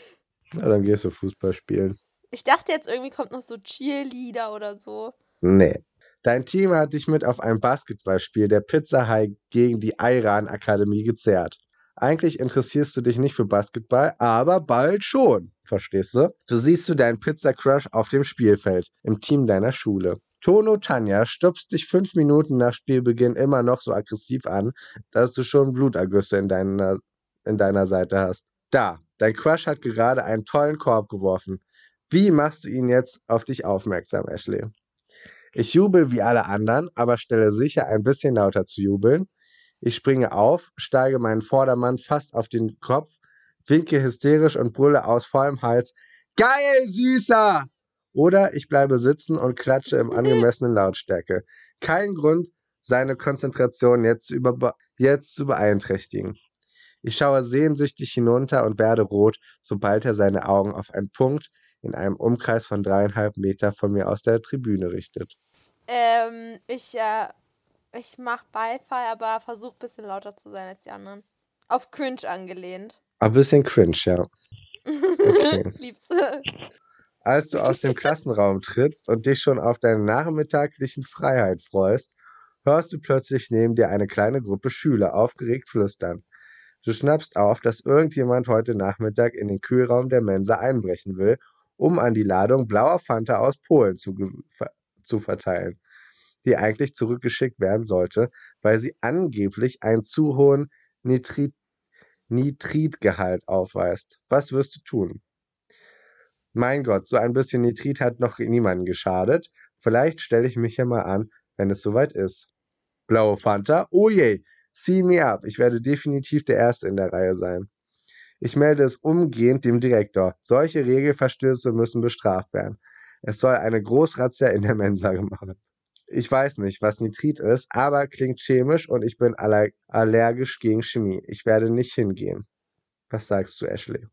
Na, dann gehst du Fußball spielen. Ich dachte jetzt irgendwie kommt noch so Cheerleader oder so. Nee. Dein Team hat dich mit auf ein Basketballspiel der Pizza High gegen die Iran Akademie gezerrt. Eigentlich interessierst du dich nicht für Basketball, aber bald schon. Verstehst du? So siehst du deinen Pizza Crush auf dem Spielfeld, im Team deiner Schule. Tono Tanja stupst dich fünf Minuten nach Spielbeginn immer noch so aggressiv an, dass du schon Blutergüsse in deiner, in deiner Seite hast. Da, dein Crush hat gerade einen tollen Korb geworfen. Wie machst du ihn jetzt auf dich aufmerksam, Ashley? Ich jubel wie alle anderen, aber stelle sicher, ein bisschen lauter zu jubeln. Ich springe auf, steige meinen Vordermann fast auf den Kopf, winke hysterisch und brülle aus vollem Hals: Geil, Süßer! Oder ich bleibe sitzen und klatsche im angemessenen Lautstärke. Kein Grund, seine Konzentration jetzt zu, jetzt zu beeinträchtigen. Ich schaue sehnsüchtig hinunter und werde rot, sobald er seine Augen auf einen Punkt in einem Umkreis von dreieinhalb Meter von mir aus der Tribüne richtet. Ähm, ich, äh, ich mach Beifall, aber versuch ein bisschen lauter zu sein als die anderen. Auf Cringe angelehnt. Ein bisschen cringe, ja. Okay. Liebste. Als du aus dem Klassenraum trittst und dich schon auf deine nachmittaglichen Freiheit freust, hörst du plötzlich neben dir eine kleine Gruppe Schüler aufgeregt flüstern. Du schnappst auf, dass irgendjemand heute Nachmittag in den Kühlraum der Mensa einbrechen will, um an die Ladung blauer Fanta aus Polen zu, zu verteilen, die eigentlich zurückgeschickt werden sollte, weil sie angeblich einen zu hohen Nitrit Nitritgehalt aufweist. Was wirst du tun? Mein Gott, so ein bisschen Nitrit hat noch niemandem geschadet. Vielleicht stelle ich mich ja mal an, wenn es soweit ist. Blaue Fanta? Oh je, see me up. Ich werde definitiv der Erste in der Reihe sein. Ich melde es umgehend dem Direktor. Solche Regelverstöße müssen bestraft werden. Es soll eine Großrazzia in der Mensa machen. Ich weiß nicht, was Nitrit ist, aber klingt chemisch und ich bin aller allergisch gegen Chemie. Ich werde nicht hingehen. Was sagst du, Ashley?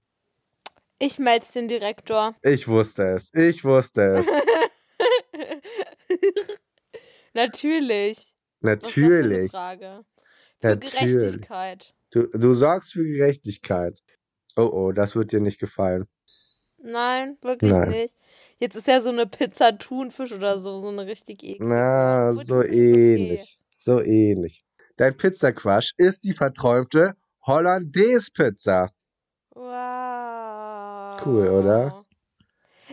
Ich meld's den Direktor. Ich wusste es. Ich wusste es. Natürlich. Natürlich. Für Natürlich. Gerechtigkeit. Du, du sorgst für Gerechtigkeit. Oh oh, das wird dir nicht gefallen. Nein, wirklich Nein. nicht. Jetzt ist ja so eine Pizza Thunfisch oder so, so eine richtig eklige. Na, Obwohl so ist okay. ähnlich. So ähnlich. Dein Pizzaquasch ist die verträumte Hollandaise-Pizza. Wow. Cool, oder?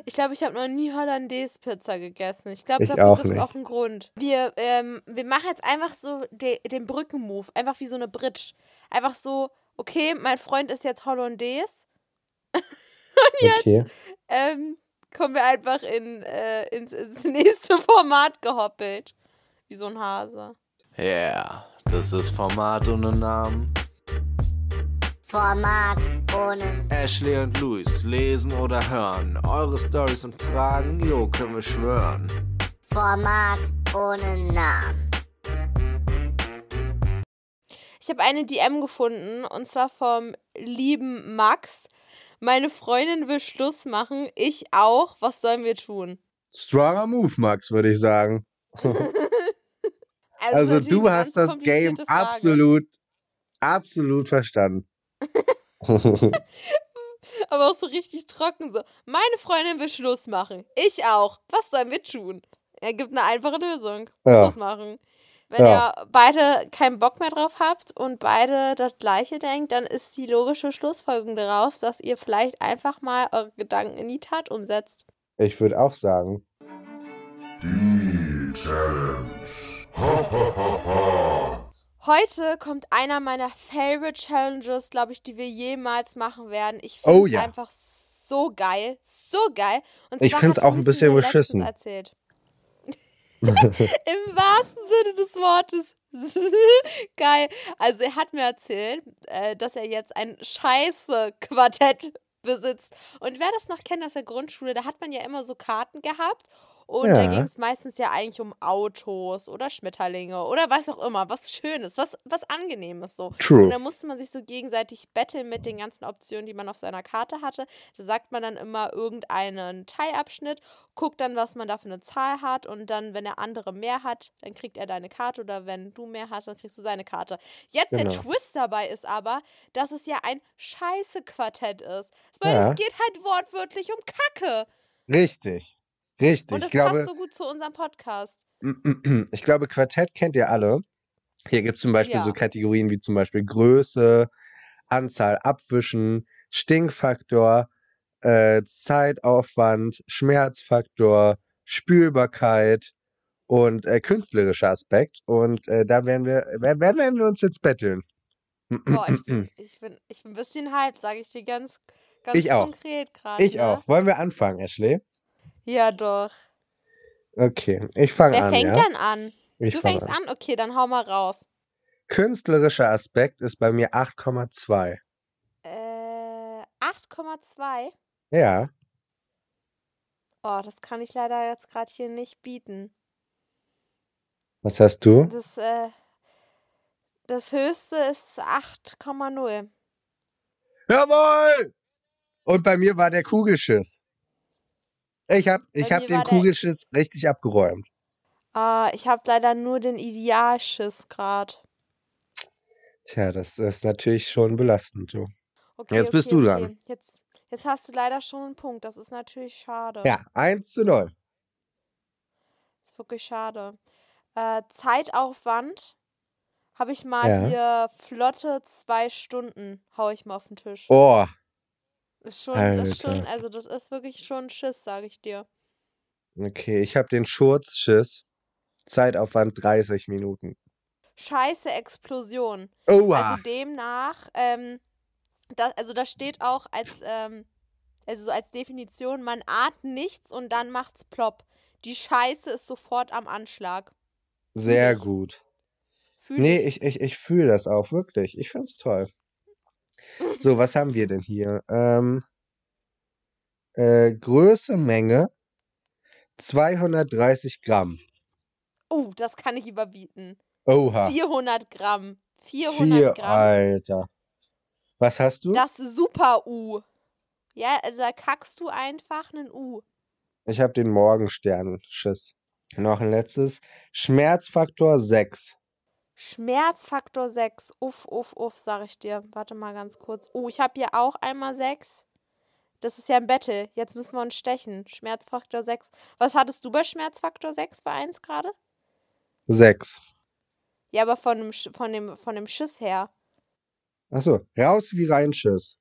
Ich glaube, ich habe noch nie Hollandaise-Pizza gegessen. Ich glaube, dafür gibt es auch einen Grund. Wir, ähm, wir machen jetzt einfach so de den Brückenmove. Einfach wie so eine Bridge. Einfach so, okay, mein Freund ist jetzt Hollandaise. Okay. Ähm, kommen wir einfach in, äh, ins, ins nächste Format gehoppelt. Wie so ein Hase. Yeah, das ist Format ohne Namen. Format ohne Ashley und Luis lesen oder hören. Eure Stories und Fragen, jo, können wir schwören. Format ohne Namen. Ich habe eine DM gefunden und zwar vom lieben Max. Meine Freundin will Schluss machen, ich auch. Was sollen wir tun? Stronger Move, Max, würde ich sagen. Also natürlich du hast das Game Frage. absolut, absolut verstanden. Aber auch so richtig trocken so. Meine Freundin will Schluss machen. Ich auch. Was sollen wir tun? Er gibt eine einfache Lösung. Ja. Schluss machen. Wenn Ja. ihr beide keinen Bock mehr drauf habt und beide das gleiche denkt, dann ist die logische Schlussfolgerung daraus, dass ihr vielleicht einfach mal eure Gedanken in die Tat umsetzt. Ich würde auch sagen. Die Challenge. Ha ha ha ha. Heute kommt einer meiner Favorite Challenges, glaube ich, die wir jemals machen werden. Ich finde Oh es ja. einfach so geil. So geil. Und Ich find's hat auch ein bisschen beschissen. Erzählt. Im wahrsten Sinne des Wortes. Geil. Also er hat mir erzählt, äh, dass er jetzt ein scheiße Quartett besitzt. Und wer das noch kennt aus der Grundschule, da hat man ja immer so Karten gehabt. Und da Ja. ging es meistens ja eigentlich um Autos oder Schmetterlinge oder was auch immer, was Schönes, was, was Angenehmes so. Und True. dann musste man sich so gegenseitig betteln mit den ganzen Optionen, die man auf seiner Karte hatte. Da sagt man dann immer irgendeinen Teilabschnitt, guckt dann, was man da für eine Zahl hat und dann, wenn der andere mehr hat, dann kriegt er deine Karte oder wenn du mehr hast, dann kriegst du seine Karte. Jetzt der Genau. Twist dabei ist aber, dass es ja ein Scheiße-Quartett ist. Weil Ja. es geht halt wortwörtlich um Kacke. Richtig. Richtig. Und das ich glaube, passt so gut zu unserem Podcast. ich glaube, Quartett kennt ihr alle. Hier gibt es zum Beispiel Ja. so Kategorien wie zum Beispiel Größe, Anzahl Abwischen, Stinkfaktor, äh, Zeitaufwand, Schmerzfaktor, Spülbarkeit und äh, künstlerischer Aspekt. Und äh, da werden wir, wer- wer werden wir uns jetzt betteln. Boah, ich bin, ich bin, ich bin ein bisschen halt, sage ich dir ganz, ganz Ich konkret gerade. Ich ne? auch. Wollen wir anfangen, Ashley? Ja, doch. Okay, ich fange Wer an, fängt ja? denn an? Ich du fängst an? Okay, dann hau mal raus. Künstlerischer Aspekt ist bei mir 8,2. Äh, 8,2. Ja, Oh, das kann ich leider jetzt gerade hier nicht bieten. was hast du? Das, äh, das höchste ist 8,0. Jawohl! Und bei mir war der Kugelschiss. Ich hab, ich hab den war der- Kugelschiss richtig abgeräumt. Ah, ich habe leider nur den Idealschiss gerade. Tja, das ist natürlich schon belastend, du. Okay, Jetzt bist okay, du okay. dran. Jetzt, jetzt hast du leider schon einen Punkt. Das ist natürlich schade. Ja, 1 zu 0. ist wirklich schade. Äh, Zeitaufwand habe ich mal Ja. hier flotte zwei Stunden, hau ich mal auf den Tisch. Oh, Ist schon, ist schon, Alter. also das ist wirklich schon Schiss, sage ich dir. okay. Ich habe den Schurzschiss. Zeitaufwand 30 Minuten. Scheiße Explosion. Oha. Also demnach, ähm, da, also da steht auch als, ähm, also so als Definition, man ahnt nichts und dann macht's plopp. Die Scheiße ist sofort am Anschlag. Sehr ich. gut. Fühl Nee, ich. ich, ich, ich fühle das auch wirklich. Ich find's toll. So, was haben wir denn hier? Ähm, äh, Größe, Menge 230 Gramm. Oh, das kann ich überbieten. Oha. 400 Gramm. 400 Vier, Gramm. Alter. Was hast du? Das Super-U. Ja, also da kackst du einfach einen U. Ich habe den Morgenstern-Schiss. Noch ein letztes. Schmerzfaktor 6. Schmerzfaktor 6. Uff, uff, uff, sag ich dir. Warte mal ganz kurz. Oh, ich habe hier auch einmal 6. Das ist ja ein Battle. Jetzt müssen wir uns stechen. Schmerzfaktor 6. Was hattest du bei Schmerzfaktor 6 für eins gerade? 6. Ja, aber von dem, Sch- von dem, von dem Schiss her. Achso, raus wie Reinschiss.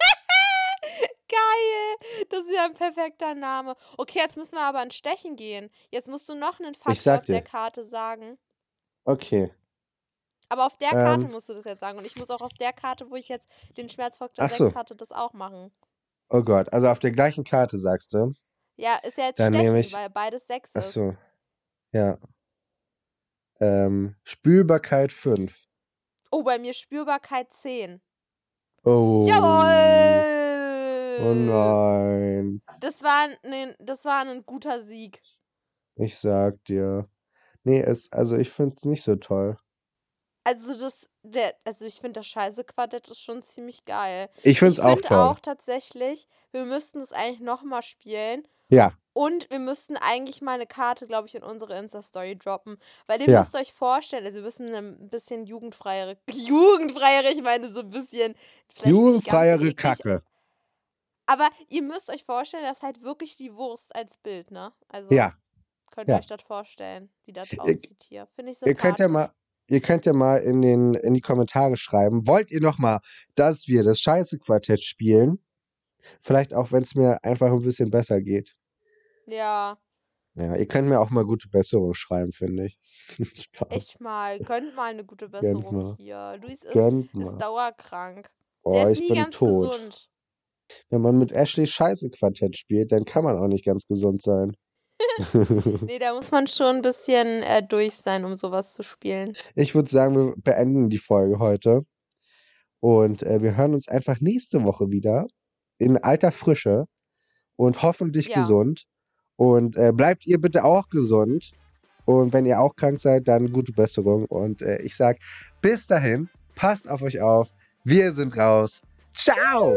Geil! Das ist ja ein perfekter Name. Okay, jetzt müssen wir aber an Stechen gehen. Jetzt musst du noch einen Faktor auf der dir. Karte sagen. Okay. Aber auf der Karte Ähm. musst du das jetzt sagen. Und ich muss auch auf der Karte, wo ich jetzt den Schmerzfaktor Ach 6 so. hatte, das auch machen. Oh Gott, also auf der gleichen Karte sagst du. Ja, ist ja jetzt Dann Stechen, ich- weil beides 6 ist. Achso. Ja. Ähm, Spülbarkeit 5. Oh, bei mir Spürbarkeit 10. Oh. Jawohl! Oh nein. Das war, ein, das war ein guter Sieg. Ich sag dir. Nee, es, also ich find's nicht so toll. Also das, der, also ich finde das scheiße Quartett ist schon ziemlich geil. Ich find's ich auch finde toll. auch tatsächlich, wir müssten es eigentlich nochmal spielen. Ja, Und wir müssten eigentlich mal eine Karte, glaube ich, in unsere Insta-Story droppen. Weil ihr Ja. müsst euch vorstellen, also wir müssen ein bisschen jugendfreiere, jugendfreiere, ich meine so ein bisschen, jugendfreiere eklig, Kacke. Aber ihr müsst euch vorstellen, das ist halt wirklich die Wurst als Bild, ne? Also Ja, könnt ihr ja. euch das vorstellen, wie das Ihr- aussieht hier. Finde ich ihr könnt ja sympathisch. mal, ihr könnt ja mal in, den, in die Kommentare schreiben, wollt ihr noch mal, dass wir das scheiße Quartett spielen? Vielleicht auch, wenn es mir einfach ein bisschen besser geht. Ja, Ja, ihr könnt mir auch mal gute Besserung schreiben, finde ich. Spaß. echt mal. Gönnt mal eine gute. Besserung hier. Luis ist, ist dauerkrank. Oh, Der ist ich nie bin ganz tot. gesund. Wenn man mit Ashley scheiße Quartett spielt, dann kann man auch nicht ganz gesund sein. Nee, da muss man schon ein bisschen äh, durch sein, um sowas zu spielen. Ich würde sagen, wir beenden die Folge heute. Und äh, wir hören uns einfach nächste Woche wieder in alter Frische und hoffentlich Ja. gesund. Und äh, bleibt ihr bitte auch gesund. Und wenn ihr auch krank seid, dann gute Besserung. Und äh, ich sag bis dahin, passt auf euch auf. Wir sind raus. Ciao!